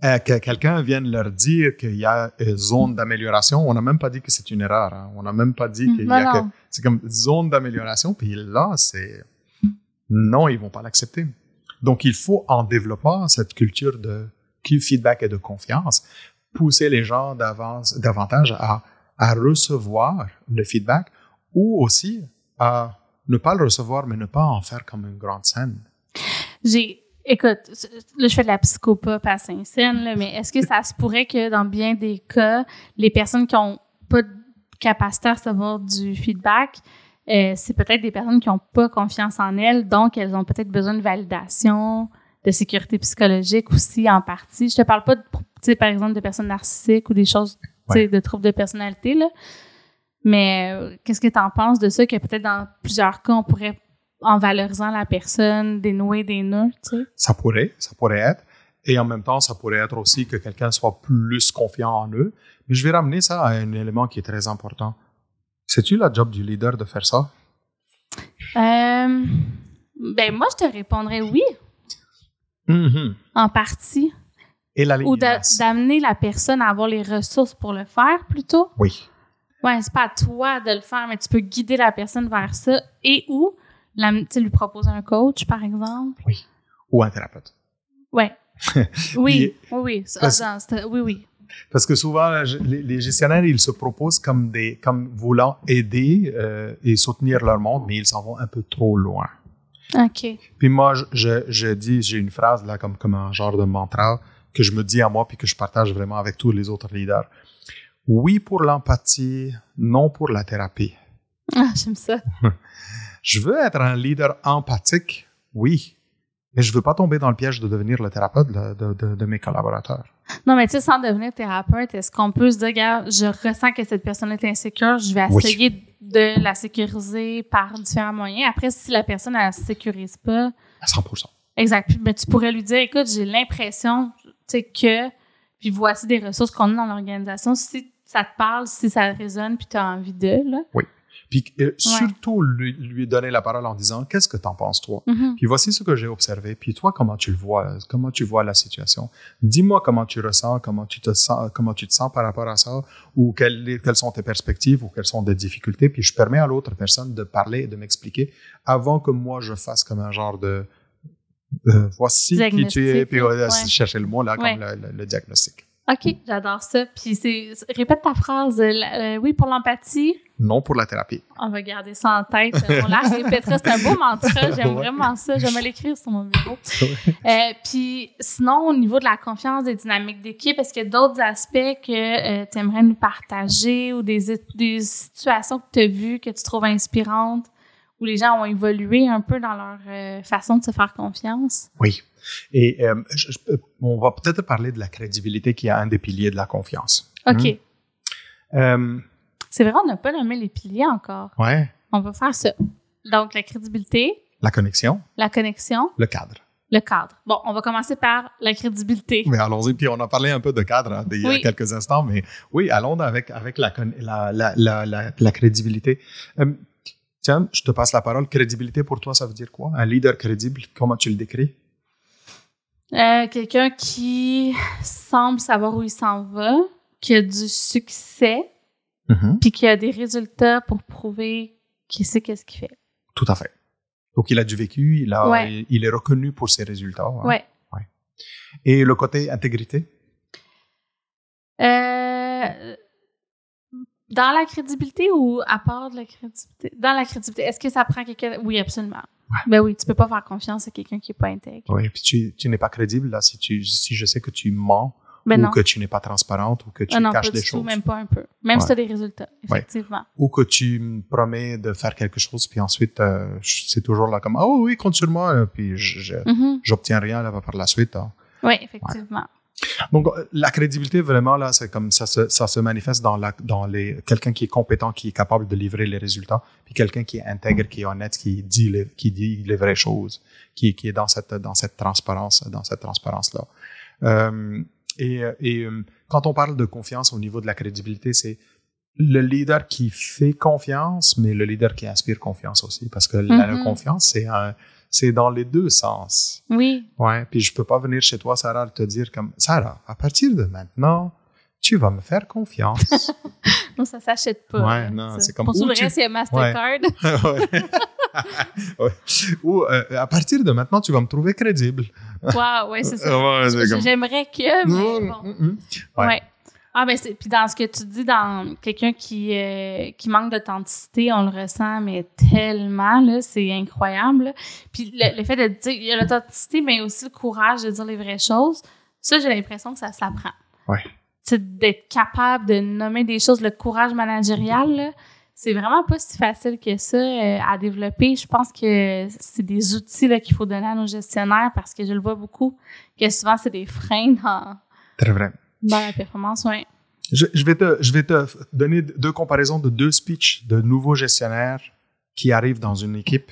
euh, que quelqu'un vienne leur dire qu'il y a une zone d'amélioration, on n'a même pas dit que c'est une erreur. Hein. On n'a même pas dit qu'il y a que c'est comme zone d'amélioration. Puis là, c'est non, ils vont pas l'accepter. Donc, il faut en développant cette culture de feedback et de confiance, pousser les gens davantage à, à recevoir le feedback ou aussi à ne pas le recevoir, mais ne pas en faire comme une grande scène. J'ai, écoute, là, je fais de la psychopop à Saint-Saëns, mais est-ce que ça se pourrait que dans bien des cas, les personnes qui ont pas de capacité à recevoir du feedback, euh, c'est peut-être des personnes qui n'ont pas confiance en elles, donc elles ont peut-être besoin de validation, de sécurité psychologique aussi en partie. Je te parle pas de par exemple, de personnes narcissiques ou des choses, de troubles de personnalité, là. Mais euh, qu'est-ce que tu en penses de ça, que peut-être dans plusieurs cas, on pourrait, en valorisant la personne, dénouer des nœuds, tu sais? Ça pourrait, ça pourrait être. Et en même temps, ça pourrait être aussi que quelqu'un soit plus confiant en eux. Mais je vais ramener ça à un élément qui est très important. C'est-tu la job du leader de faire ça? Euh, ben, moi, je te répondrais oui. Mm-hmm. En partie. Ou d'amener la personne à avoir les ressources pour le faire plutôt. Oui. Ouais, c'est pas à toi de le faire, mais tu peux guider la personne vers ça. Et ou la, lui proposer un coach, par exemple. Oui. Ou un thérapeute. Ouais. oui, oui, oui. Parce, oui, oui. Parce que souvent, les, gestionnaires, ils se proposent comme des, comme voulant aider euh, et soutenir leur monde, mais ils s'en vont un peu trop loin. OK. Puis moi, je, je dis, j'ai une phrase là, comme, comme un genre de mantra que je me dis à moi puis que je partage vraiment avec tous les autres leaders. Oui pour l'empathie, non pour la thérapie. Ah, j'aime ça. je veux être un leader empathique, oui, Mais je veux pas tomber dans le piège de devenir le thérapeute de, de, de, mes collaborateurs. Non, mais tu sais, sans devenir thérapeute, est-ce qu'on peut se dire, regarde, je ressens que cette personne est insécure, je vais essayer de la sécuriser par différents moyens. Après, si la personne ne la sécurise pas. À 100 Exact. Mais tu pourrais lui dire, écoute, j'ai l'impression, tu sais, que, puis voici des ressources qu'on a dans l'organisation. Si ça te parle, si ça résonne, puis tu as envie de, là. Oui. Puis euh, surtout lui, lui, donner la parole en disant qu'est-ce que t'en penses toi? Mm-hmm. Puis voici ce que j'ai observé. Puis toi comment tu le vois, comment tu vois la situation? Dis-moi comment tu ressens, comment tu te sens, comment tu te sens par rapport à ça, ou quelles, quelles sont tes perspectives ou quelles sont tes difficultés. Puis je permets à l'autre personne de parler et de m'expliquer avant que moi je fasse comme un genre de euh, voici qui tu es, puis ouais. chercher le mot là comme le diagnostic. OK, j'adore ça. Puis c'est répète ta phrase. Euh, oui pour l'empathie. Non pour la thérapie. On va garder ça en tête. On la répétera. C'est un beau mantra. J'aime vraiment ça. J'aime l'écrire sur mon bureau. euh, puis sinon, au niveau de la confiance des dynamiques d'équipe, est-ce qu'il y a d'autres aspects que euh, tu aimerais nous partager ou des, des situations que tu as vues que tu trouves inspirantes où les gens ont évolué un peu dans leur euh, façon de se faire confiance? Oui. Et euh, on va peut-être parler de la crédibilité qui est un des piliers de la confiance. OK. Hmm? C'est vrai, on n'a pas nommé les piliers encore. Ouais. On va faire ça. Donc, la crédibilité. La connexion. La connexion. Le cadre. Le cadre. Bon, on va commencer par la crédibilité. Mais allons-y. Puis on a parlé un peu de cadre hein, il y a quelques instants, mais oui, allons avec, avec la, la, la, la, la crédibilité. Euh, tiens, je te passe la parole. Crédibilité pour toi, ça veut dire quoi? Un leader crédible, comment tu le décris? Euh, quelqu'un qui semble savoir où il s'en va, qui a du succès, mm-hmm. puis qui a des résultats pour prouver qu'il sait qu'est-ce qu'il fait. Tout à fait. Donc, il a du vécu, il, a, il, est reconnu pour ses résultats. Hein. Ouais. Et le côté intégrité? Euh, dans la crédibilité ou à part de la crédibilité? Dans la crédibilité, est-ce que ça prend quelqu'un? Oui, absolument. Ben oui, tu peux pas faire confiance à quelqu'un qui est pas intègre. Oui, puis tu, tu n'es pas crédible là si tu si je sais que tu mens ben ou que tu n'es pas transparente ou que tu non, caches des choses. même pas un peu. Même si tu as des résultats, effectivement. Ou que tu me promets de faire quelque chose puis ensuite euh, c'est toujours là comme oh oui compte sur moi puis mm-hmm. j'obtiens rien là par la suite. Hein. Oui, effectivement. Donc, euh, la crédibilité, vraiment, là, c'est comme ça se, ça se manifeste dans, la, dans les, quelqu'un qui est compétent, qui est capable de livrer les résultats, puis quelqu'un qui est intègre, qui est honnête, qui dit les, qui dit les vraies choses, qui, qui est dans cette, dans cette transparence, dans cette transparence-là. Euh, et, et euh, quand on parle de confiance au niveau de la crédibilité, c'est le leader qui fait confiance, mais le leader qui inspire confiance aussi, parce que la mm-hmm. confiance, c'est un, c'est dans les deux sens. Oui. Ouais. Puis je peux pas venir chez toi, Sarah, te dire comme Sarah, à partir de maintenant, tu vas me faire confiance. non, ça s'achète pas. Ouais, non, c'est comme. Pour tout le reste, c'est Mastercard. ouais. Ou euh, à partir de maintenant, tu vas me trouver crédible. Waouh, ouais, c'est ça. J'aimerais que, mais mm, bon. Mm, mm. ouais. Ah, ben, puis dans ce que tu dis, dans quelqu'un qui, euh, qui manque d'authenticité, on le ressent, mais tellement, là, c'est incroyable. Puis le, fait de dire, il y a l'authenticité, mais aussi le courage de dire les vraies choses, ça, j'ai l'impression que ça s'apprend. Ouais. D'être capable de nommer des choses, le courage managérial, là, c'est vraiment pas si facile que ça euh, à développer. Je pense que c'est des outils qu'il faut donner à nos gestionnaires parce que je le vois beaucoup, que souvent, c'est des freins dans... Très vrai dans la performance. Je, je, vais te, je vais te donner deux comparaisons de deux speeches de nouveaux gestionnaires qui arrivent dans une équipe.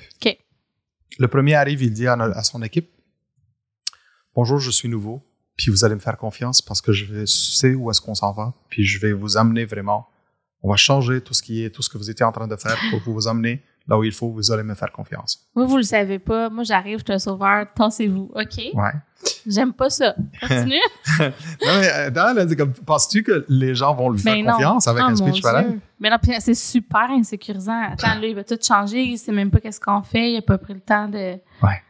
Le premier arrive, il dit à, son équipe Bonjour, je suis nouveau, puis vous allez me faire confiance parce que je sais où est-ce qu'on s'en va, puis je vais vous amener vraiment. On va changer tout ce qui est, tout ce que vous étiez en train de faire pour vous amener là où il faut, vous allez me faire confiance. Vous, vous le savez pas. Moi, j'arrive, je suis un sauveur, pensez-vous. OK? Ouais. J'aime pas ça. Continue. non, mais euh, penses-tu que les gens vont lui faire confiance avec oh, un speech pareil? Mais non, c'est super insécurisant. Attends, là, il va tout changer, il sait même pas qu'est-ce qu'on fait, il a pas pris le temps de. Ouais.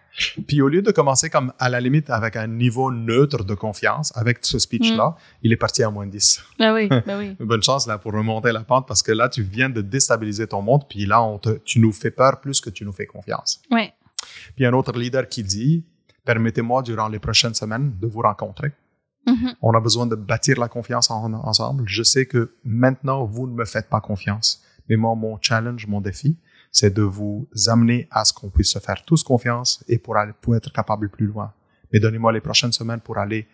Puis au lieu de commencer comme à la limite avec un niveau neutre de confiance, avec ce speech-là, mm. il est parti à moins 10. Ben oui, ben oui. Bonne chance là pour remonter la pente parce que là, tu viens de déstabiliser ton monde, puis là, on te, tu nous fais peur plus que tu nous fais confiance. Oui. Puis un autre leader qui dit, permettez-moi durant les prochaines semaines de vous rencontrer. Mm-hmm. On a besoin de bâtir la confiance ensemble. Je sais que maintenant, vous ne me faites pas confiance. Mais moi, mon challenge, mon défi, c'est de vous amener à ce qu'on puisse se faire tous confiance et pour, aller, pour être capable plus loin. Mais donnez-moi les prochaines semaines pour aller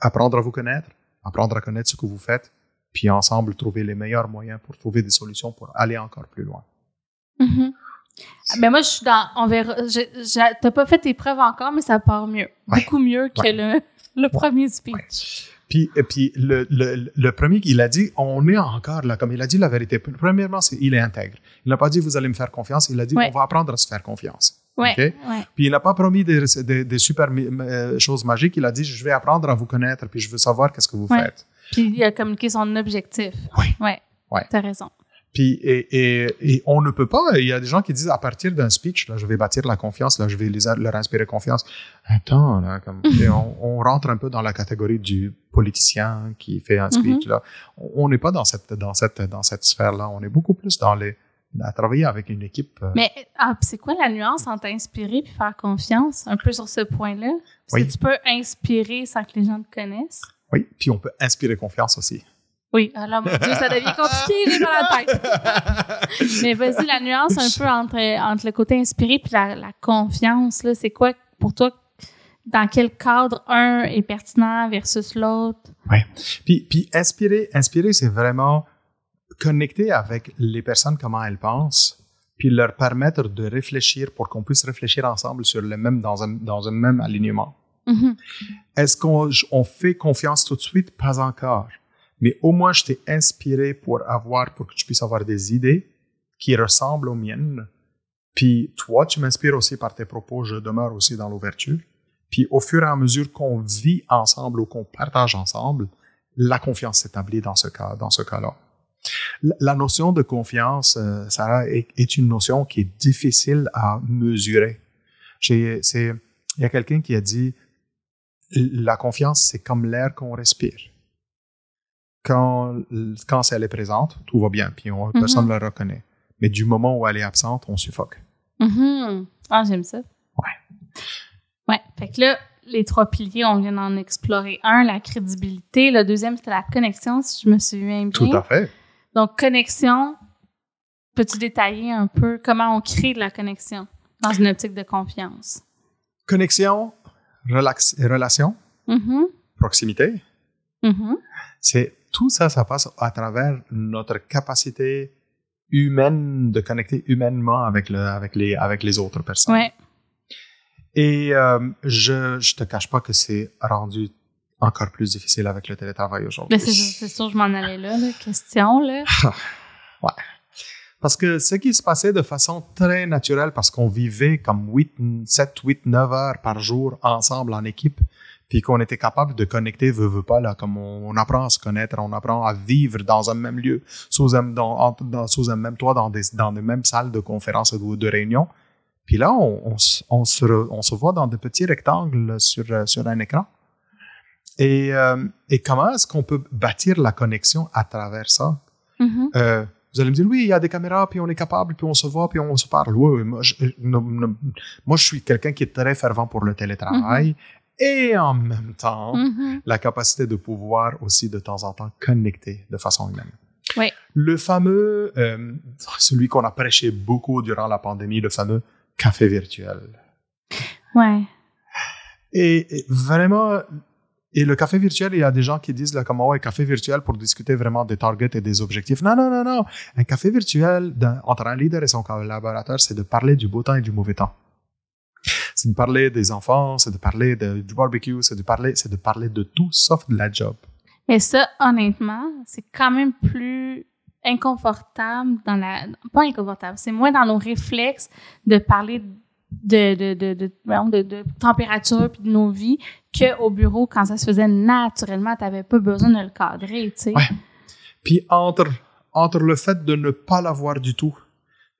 apprendre à vous connaître, apprendre à connaître ce que vous faites, puis ensemble trouver les meilleurs moyens pour trouver des solutions pour aller encore plus loin. Mm-hmm. Mais moi, je suis dans. On verra. T'as pas fait tes preuves encore, mais ça part mieux. Beaucoup mieux que le, le premier speech. Puis, et puis le, le, le premier, il a dit, on est encore là, comme il a dit la vérité. Premièrement, c'est il est intègre. Il n'a pas dit, vous allez me faire confiance. Il a dit, on va apprendre à se faire confiance. Ouais, Puis il n'a pas promis des, des, super euh, choses magiques. Il a dit, je vais apprendre à vous connaître, puis je veux savoir qu'est-ce que vous faites. Puis il a communiqué son objectif. Oui. Ouais. ouais. T'as raison. Puis, et, et, on ne peut pas, il y a des gens qui disent à partir d'un speech, là, je vais bâtir la confiance, là, je vais les, leur inspirer confiance. Attends, là, comme, on, on, rentre un peu dans la catégorie du politicien qui fait un speech, mm-hmm. là. On n'est pas dans cette, dans cette, dans cette sphère-là. On est beaucoup plus dans les, à travailler avec une équipe. Euh. Mais ah, c'est quoi la nuance entre inspirer et faire confiance, un peu sur ce point-là? Parce que tu peux inspirer sans que les gens te connaissent. Oui, puis on peut inspirer confiance aussi. Oui, alors mon Dieu, ça devient compliqué, j'ai dans la tête. Mais vas-y, la nuance un peu entre, entre le côté inspiré puis la, la confiance, là, c'est quoi pour toi? Dans quel cadre un est pertinent versus l'autre? Oui. Puis, puis inspirer, inspirer, c'est vraiment connecter avec les personnes, comment elles pensent, puis leur permettre de réfléchir pour qu'on puisse réfléchir ensemble sur le même, dans un, dans un même alignement. Mm-hmm. Est-ce qu'on on fait confiance tout de suite? Pas encore mais au moins je t'ai inspiré pour avoir, pour que tu puisses avoir des idées qui ressemblent aux miennes. Puis toi, tu m'inspires aussi par tes propos, je demeure aussi dans l'ouverture. Puis au fur et à mesure qu'on vit ensemble ou qu'on partage ensemble, la confiance s'établit dans ce cas, dans ce cas-là. La notion de confiance, euh, Sarah, est, une notion qui est difficile à mesurer. Il y a quelqu'un qui a dit, la confiance, c'est comme l'air qu'on respire quand, quand elle est présente, tout va bien, puis on, personne ne mhm. la reconnaît. Mais du moment où elle est absente, on suffoque. Mm Ah, j'aime ça. Ouais. Ouais. Fait que là, les trois piliers, on vient d'en explorer un, la crédibilité. Le deuxième, c'était la connexion, si je me souviens bien. Tout à fait. Donc, connexion, peux-tu détailler un peu comment on crée de la connexion dans une optique de confiance? Connexion, relation, mm-hmm. proximité. C'est tout ça, ça passe à travers notre capacité humaine de connecter humainement avec le, avec les, avec les autres personnes. Ouais. Et euh, je, je te cache pas que c'est rendu encore plus difficile avec le télétravail aujourd'hui. C'est sûr, sûr, je m'en allais là, la question là. ouais. Parce que ce qui se passait de façon très naturelle, parce qu'on vivait comme 8, 7, 8, 9 heures par jour ensemble en équipe, puis qu'on était capable de connecter, veut, veut pas, là, comme on, apprend à se connaître, on apprend à vivre dans un même lieu, sous un, dans, dans, sous un même toit, dans des, dans les mêmes salles de conférences ou de, réunions. Puis là, on, on, on, se, on se voit dans des petits rectangles sur, sur un écran. Et, euh, et comment est-ce qu'on peut bâtir la connexion à travers ça? Mm-hmm. Euh, vous allez me dire, oui, il y a des caméras, puis on est capable, puis on se voit, puis on se parle. Oui, moi, je, moi, je suis quelqu'un qui est très fervent pour le télétravail. Mm-hmm et en même temps mm-hmm. la capacité de pouvoir aussi de temps en temps connecter de façon humaine. Oui. Le fameux, euh, celui qu'on a prêché beaucoup durant la pandémie, le fameux café virtuel. Ouais. Et, vraiment, et le café virtuel, il y a des gens qui disent là, comme, ouais, café virtuel pour discuter vraiment des targets et des objectifs. Non, non, non, non. Un café virtuel entre un leader et son collaborateur, c'est de parler du beau temps et du mauvais temps c'est de parler des enfants, c'est de parler de, du barbecue, c'est de parler, c'est de parler de tout sauf de la job. Mais ça, honnêtement, c'est quand même plus inconfortable dans la, pas inconfortable, c'est moins dans nos réflexes de parler de, de, de, de, de, température puis de nos vies qu'au bureau quand ça se faisait naturellement, tu n'avais pas besoin de le cadrer, tu sais. Ouais. Puis entre, entre le fait de ne pas l'avoir du tout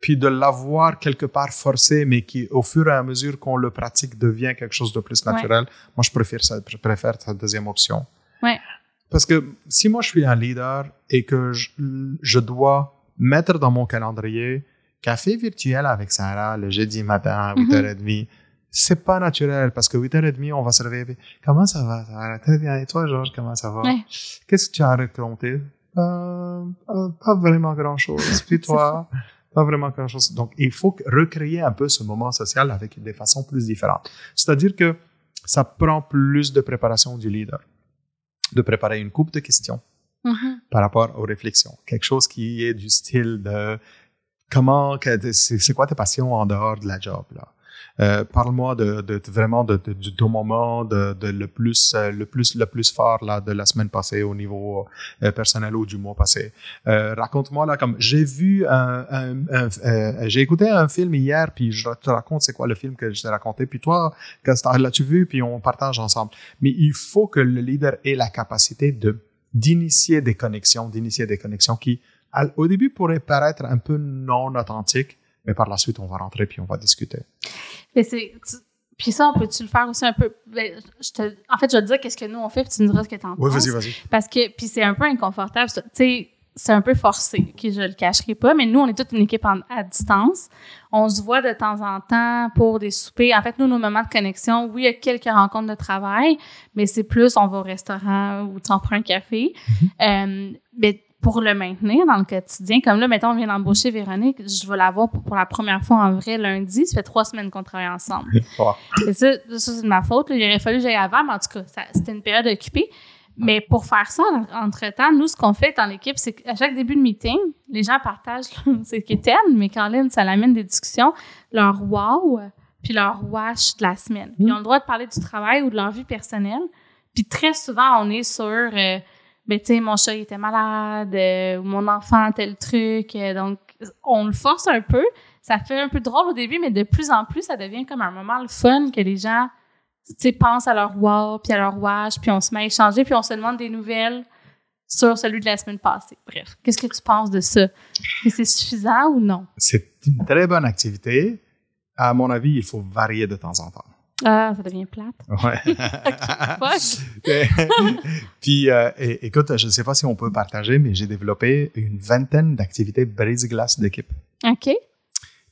puis de l'avoir quelque part forcé, mais qui, au fur et à mesure qu'on le pratique, devient quelque chose de plus naturel. Moi, je préfère ça, je préfère cette deuxième option. Ouais. Parce que si moi, je suis un leader et que je, je dois mettre dans mon calendrier café virtuel avec Sarah le jeudi matin à 8h30, mm-hmm. c'est pas naturel parce que 8h30, on va se réveiller. Comment ça va, Sarah? Très bien. Et toi, Georges, comment ça va? Ouais. Qu'est-ce que tu as raconté? Euh, euh, pas vraiment grand chose. Puis toi? Pas vraiment quelque chose. Donc, il faut recréer un peu ce moment social avec des façons plus différentes. C'est-à-dire que ça prend plus de préparation du leader, de préparer une coupe de questions Mhm. par rapport aux réflexions. Quelque chose qui est du style de comment, c'est quoi tes passions en dehors de la job là? Euh, Parle-moi de, de, vraiment de, de- moment, de, le plus euh, le plus le plus fort là de la semaine passée au niveau euh, personnel ou du mois passé. Euh, Raconte-moi là comme j'ai vu un, un- un- euh, j'ai écouté un film hier puis je te raconte c'est quoi le film que je t'ai raconté puis toi qu'est-ce que l'as-tu vu puis on partage ensemble. Mais il faut que le leader ait la capacité de d'initier des connexions, d'initier des connexions qui, au début, pourraient paraître un peu non authentiques, mais par la suite, on va rentrer puis on va discuter. Mais c'est. tu- Puis ça, on peut-tu le faire aussi un peu? ben, je te- en fait, je vais te dire qu'est-ce que nous on fait, puis tu nous diras ce que tu en Oui, penses. vas-y, vas-y. Parce que, puis c'est un peu inconfortable. Tu sais, c'est un peu forcé, que je le cacherai pas, mais nous, on est toute une équipe en- à distance. On se voit de temps en temps pour des soupers. En fait, nous, nos moments de connexion, oui, il y a quelques rencontres de travail, mais c'est plus, on va au restaurant ou tu en prends un café. Euh, mais pour le maintenir dans le quotidien, comme là, mettons, on vient d'embaucher Véronique, je vais la voir pour, pour la première fois en vrai lundi. Ça fait trois semaines qu'on travaille ensemble. Et ça, ça c'est de ma faute. là. Il aurait fallu que j'aille avant, mais en tout cas, c'était une période occupée. Mais pour faire ça, en- entre-temps, nous, ce qu'on fait dans l'équipe, c'est qu'à chaque début de meeting, les gens partagent, c'est qu'Étienne, mais Caroline, ça l'amène des discussions, leur wow, puis leur wash de la semaine. Puis ils ont le droit de parler du travail ou de leur vie personnelle. Puis très souvent, on est sur, euh, tu sais, mon chat, il était malade, euh, mon enfant, tel truc. euh, donc, on le force un peu. Ça fait un peu drôle au début, mais de plus en plus, ça devient comme un moment le fun que les gens tu sais, pensent à leur wow, puis à leur wash, puis on se met à échanger, puis on se demande des nouvelles sur celui de la semaine passée. Bref, qu'est-ce que tu penses de ça? Est-ce que c'est suffisant ou non? C'est une très bonne activité. À mon avis, il faut varier de temps en temps. Ah, ça devient plate. Ouais. Puis, euh, écoute, je ne sais pas si on peut partager, mais j'ai développé une vingtaine d'activités brise-glace d'équipe. OK.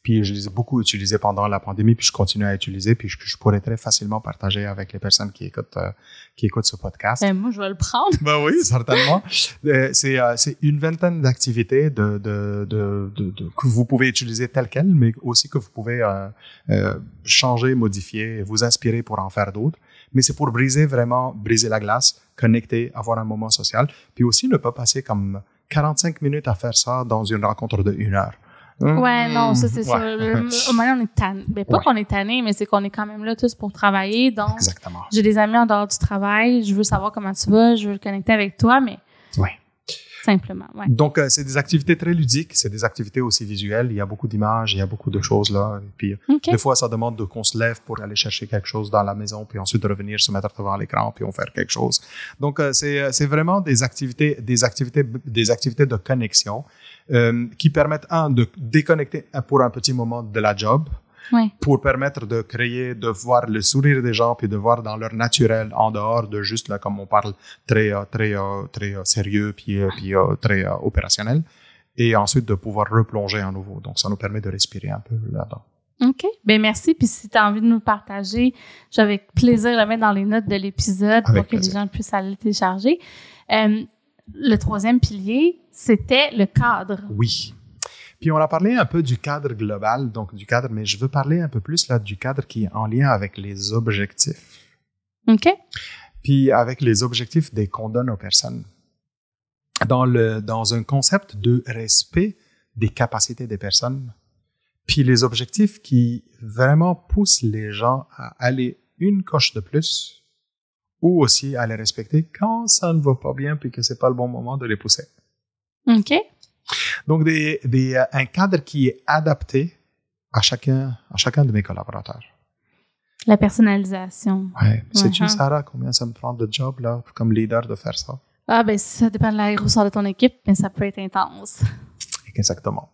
Puis je les ai beaucoup utilisées pendant la pandémie, puis je continue à utiliser, puis je, je pourrais très facilement partager avec les personnes qui écoutent, euh, qui écoutent ce podcast. Ben, moi, je vais le prendre. Ben oui, certainement. Euh, c'est euh, c'est une vingtaine d'activités de, de, de, de, de- que vous pouvez utiliser telles quelles, mais aussi que vous pouvez euh, euh, changer, modifier, vous inspirer pour en faire d'autres. Mais c'est pour briser vraiment, briser la glace, connecter, avoir un moment social, puis aussi ne pas passer comme 45 minutes à faire ça dans une rencontre de une heure. Hum, Ouais, non, ça, c'est ouais. ça. Le- Au moment, on est tanné. Ben, pas Ouais. qu'on est tanné, mais c'est qu'on est quand même là tous pour travailler. Donc, j'ai des amis en dehors du travail. Je veux savoir comment tu vas. Je veux connecter avec toi, mais Ouais. Simplement, ouais. Donc, euh, c'est des activités très ludiques, c'est des activités aussi visuelles. Il y a beaucoup d'images, il y a beaucoup de choses là. Et puis, OK. Des fois, ça demande de qu'on se lève pour aller chercher quelque chose dans la maison, puis ensuite de revenir se mettre devant l'écran, puis on faire quelque chose. Donc, euh, c'est euh, c'est vraiment des activités, des activités, des activités de connexion euh, qui permettent un de déconnecter pour un petit moment de la job, Ouais. pour permettre de créer, de voir le sourire des gens, puis de voir dans leur naturel, en dehors de juste là, comme on parle, très euh, très euh, très euh, sérieux, puis puis très opérationnel, et ensuite de pouvoir replonger à nouveau. Donc, ça nous permet de respirer un peu là-dedans. OK. Ben merci. Puis si tu as envie de nous partager, j'ai avec plaisir le mettre dans les notes de l'épisode pour que plaisir. les gens puissent aller le télécharger. Euh, le troisième pilier, c'était le cadre. Oui. Puis on a parlé un peu du cadre global, donc du cadre, mais je veux parler un peu plus là du cadre qui est en lien avec les objectifs. OK? Puis avec les objectifs des qu'on donne aux personnes. Dans, le, dans un concept de respect des capacités des personnes, puis les objectifs qui vraiment poussent les gens à aller une coche de plus ou aussi à les respecter quand ça ne va pas bien puis que c'est pas le bon moment de les pousser. OK? Donc, des, des, euh, un cadre qui est adapté à chacun, à chacun de mes collaborateurs. La personnalisation. Ouais. Sais-tu, Mhm. Sarah, combien ça me prend de job, là, comme leader, de faire ça? Ah, ben ça dépend de la grosseur de ton équipe, mais ça peut être intense. Exactement.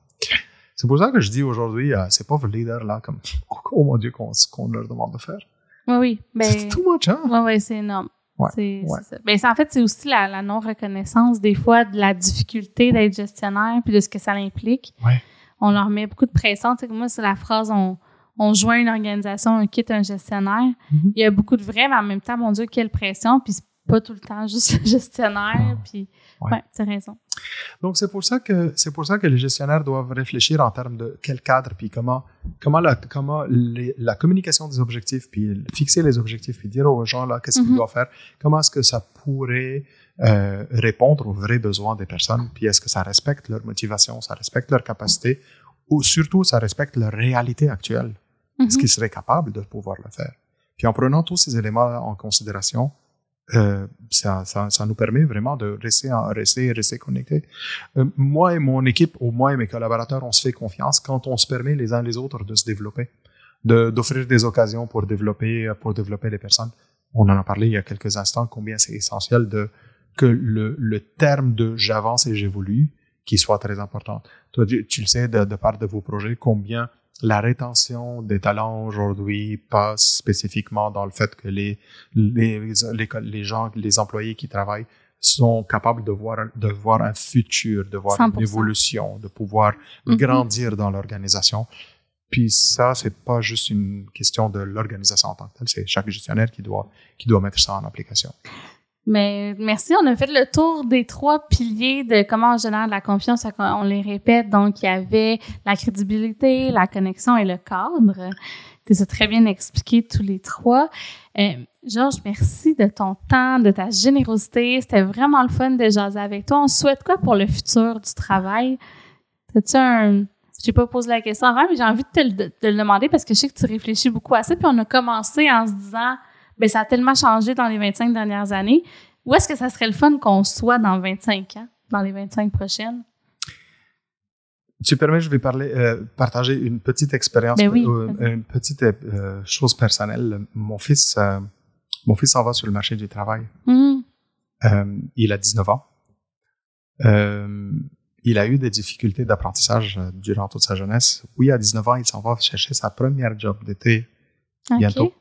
C'est pour ça que je dis aujourd'hui, euh, ces pauvres leaders, là, comme, oh mon Dieu, qu'on qu'on leur demande de faire. Oui, oui. C'est Ben, too much, hein? ouais, ouais, c'est énorme. Ouais, C'est ouais. ça. Ben, en fait, c'est aussi la, la non-reconnaissance, des fois, de la difficulté d'être gestionnaire puis de ce que ça implique. Ouais. On leur met beaucoup de pression. Tu sais, que moi, c'est la phrase on, on joint une organisation, on quitte un gestionnaire. Mhm. Il y a beaucoup de vrai, mais en même temps, mon Dieu, quelle pression. Puis pas tout le temps juste gestionnaire. Puis, ouais, tu as raison. Donc, c'est pour ça que c'est pour ça que les gestionnaires doivent réfléchir en termes de quel cadre, puis comment, comment, la, comment la communication des objectifs, puis fixer les objectifs, puis dire aux gens là qu'est-ce qu'ils mm-hmm. doivent faire, comment est-ce que ça pourrait euh, répondre aux vrais besoins des personnes, puis est-ce que ça respecte leur motivation, ça respecte leur capacité, ou surtout ça respecte leur réalité actuelle. Est-ce mm-hmm. qu'ils seraient capables de pouvoir le faire? Puis en prenant tous ces éléments en considération, euh, ça, ça, ça, nous permet vraiment de rester, rester, rester connectés. Euh, moi et mon équipe, ou moi et mes collaborateurs, on se fait confiance quand on se permet les uns les autres de se développer, d'offrir des occasions pour développer, pour développer les personnes. On en a parlé il y a quelques instants, combien c'est essentiel de que le, le terme de j'avance et j'évolue, qui soit très important. Toi, tu, le sais de, de part de vos projets, combien la rétention des talents aujourd'hui passe spécifiquement dans le fait que les, les, les, les gens, les employés qui travaillent sont capables de voir, de voir un futur, de voir une évolution, de pouvoir mm-hmm. grandir dans l'organisation. Puis ça, c'est pas juste une question de l'organisation en tant que telle, c'est chaque gestionnaire qui doit, qui doit mettre ça en application. Mais merci, on a fait le tour des trois piliers de comment on génère de la confiance. On les répète, donc il y avait la crédibilité, la connexion et le cadre. Tu as très bien expliqué tous les trois. Euh, Georges, merci de ton temps, de ta générosité. C'était vraiment le fun de jaser avec toi. On souhaite quoi pour le futur du travail? As-tu un... Je n'ai pas posé la question avant, mais j'ai envie de te, de te, le demander parce que je sais que tu réfléchis beaucoup à ça. Puis on a commencé en se disant ben, ça a tellement changé dans les 25 dernières années. Où est-ce que ça serait le fun qu'on soit dans 25 ans, dans les 25 prochaines? Tu permets, je vais parler, euh, partager une petite expérience, ben euh, une petite euh, chose personnelle. Mon fils, mon fils s'en va sur le marché du travail. Mmh. il a 19 ans. il a eu des difficultés d'apprentissage durant toute sa jeunesse. Oui, à 19 ans, il s'en va chercher sa première job d'été bientôt.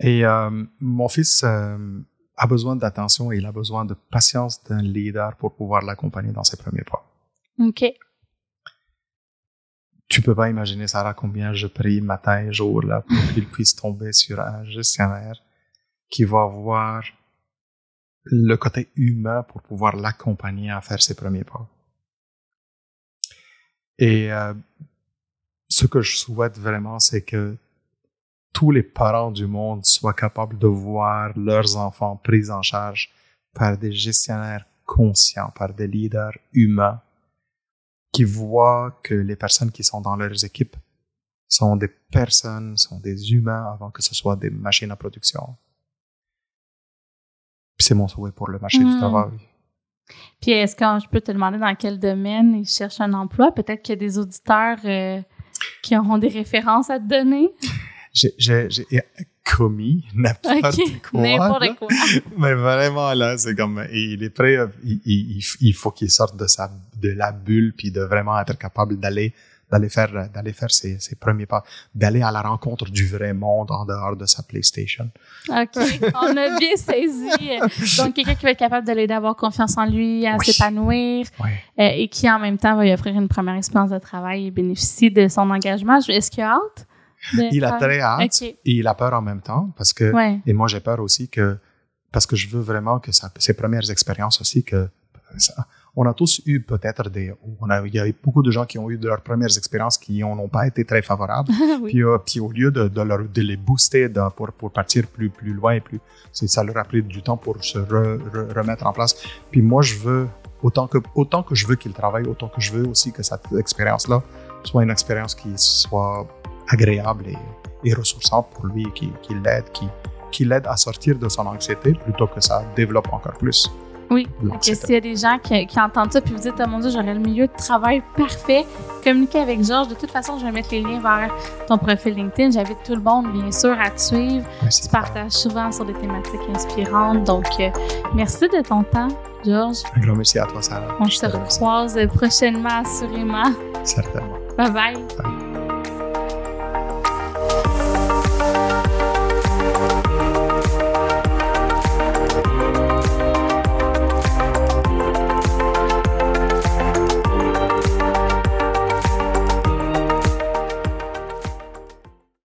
Et euh, mon fils euh, a besoin d'attention et il a besoin de patience d'un leader pour pouvoir l'accompagner dans ses premiers pas. OK. Tu peux pas imaginer, Sarah, combien je prie matin et jour là, pour qu'il puisse tomber sur un gestionnaire qui va avoir le côté humain pour pouvoir l'accompagner à faire ses premiers pas. Et euh, ce que je souhaite vraiment, c'est que tous les parents du monde soient capables de voir leurs enfants pris en charge par des gestionnaires conscients, par des leaders humains qui voient que les personnes qui sont dans leurs équipes sont des personnes, sont des humains avant que ce soit des machines à production. c'est mon souhait pour le marché du hmm. travail. Puis est-ce que je peux te demander dans quel domaine ils cherchent un emploi? Peut-être qu'il y a des auditeurs euh, qui auront des références à te donner? J'ai commis n'importe quoi. N'importe quoi. Mais vraiment, là, c'est comme, il est prêt, il, il, il faut qu'il sorte de sa, de la bulle, puis de vraiment être capable d'aller d'aller faire d'aller faire ses, ses, premiers pas, d'aller à la rencontre du vrai monde en dehors de sa PlayStation. OK, on a bien saisi. Donc quelqu'un qui va être capable de l'aider à avoir confiance en lui, à s'épanouir oui. euh, et qui en même temps va lui offrir une première expérience de travail et bénéficier de son engagement. Est-ce qu'il a hâte? Il a très hâte et il a peur en même temps parce que et moi j'ai peur aussi que parce que je veux vraiment que ça, ses premières expériences aussi que on a tous eu peut-être des on a il y a eu beaucoup de gens qui ont eu de leurs premières expériences qui n'ont pas été très favorables. Puis, euh, puis au lieu de, de, leur, de les booster pour, pour partir plus plus loin et plus ça leur a pris du temps pour se remettre en place. Puis moi je veux autant que autant que je veux qu'ils travaillent autant que je veux aussi que cette expérience là soit une expérience qui soit agréable et, ressourçante pour lui, qui, qui l'aide, qui, qui l'aide à sortir de son anxiété plutôt que ça développe encore plus. Oui, s'il y a des gens qui, qui, entendent ça puis vous dites, oh mon Dieu, j'aurais le milieu de travail parfait, communiquez avec Georges. De toute façon, je vais mettre les liens vers ton profil LinkedIn. J'invite tout le monde, bien sûr, à te suivre. Merci. Tu partages souvent sur des thématiques inspirantes. Donc, euh, merci de ton temps, Georges. Un grand merci à toi, Sarah. On se recroise prochainement, assurément. Certainement. bye. bye.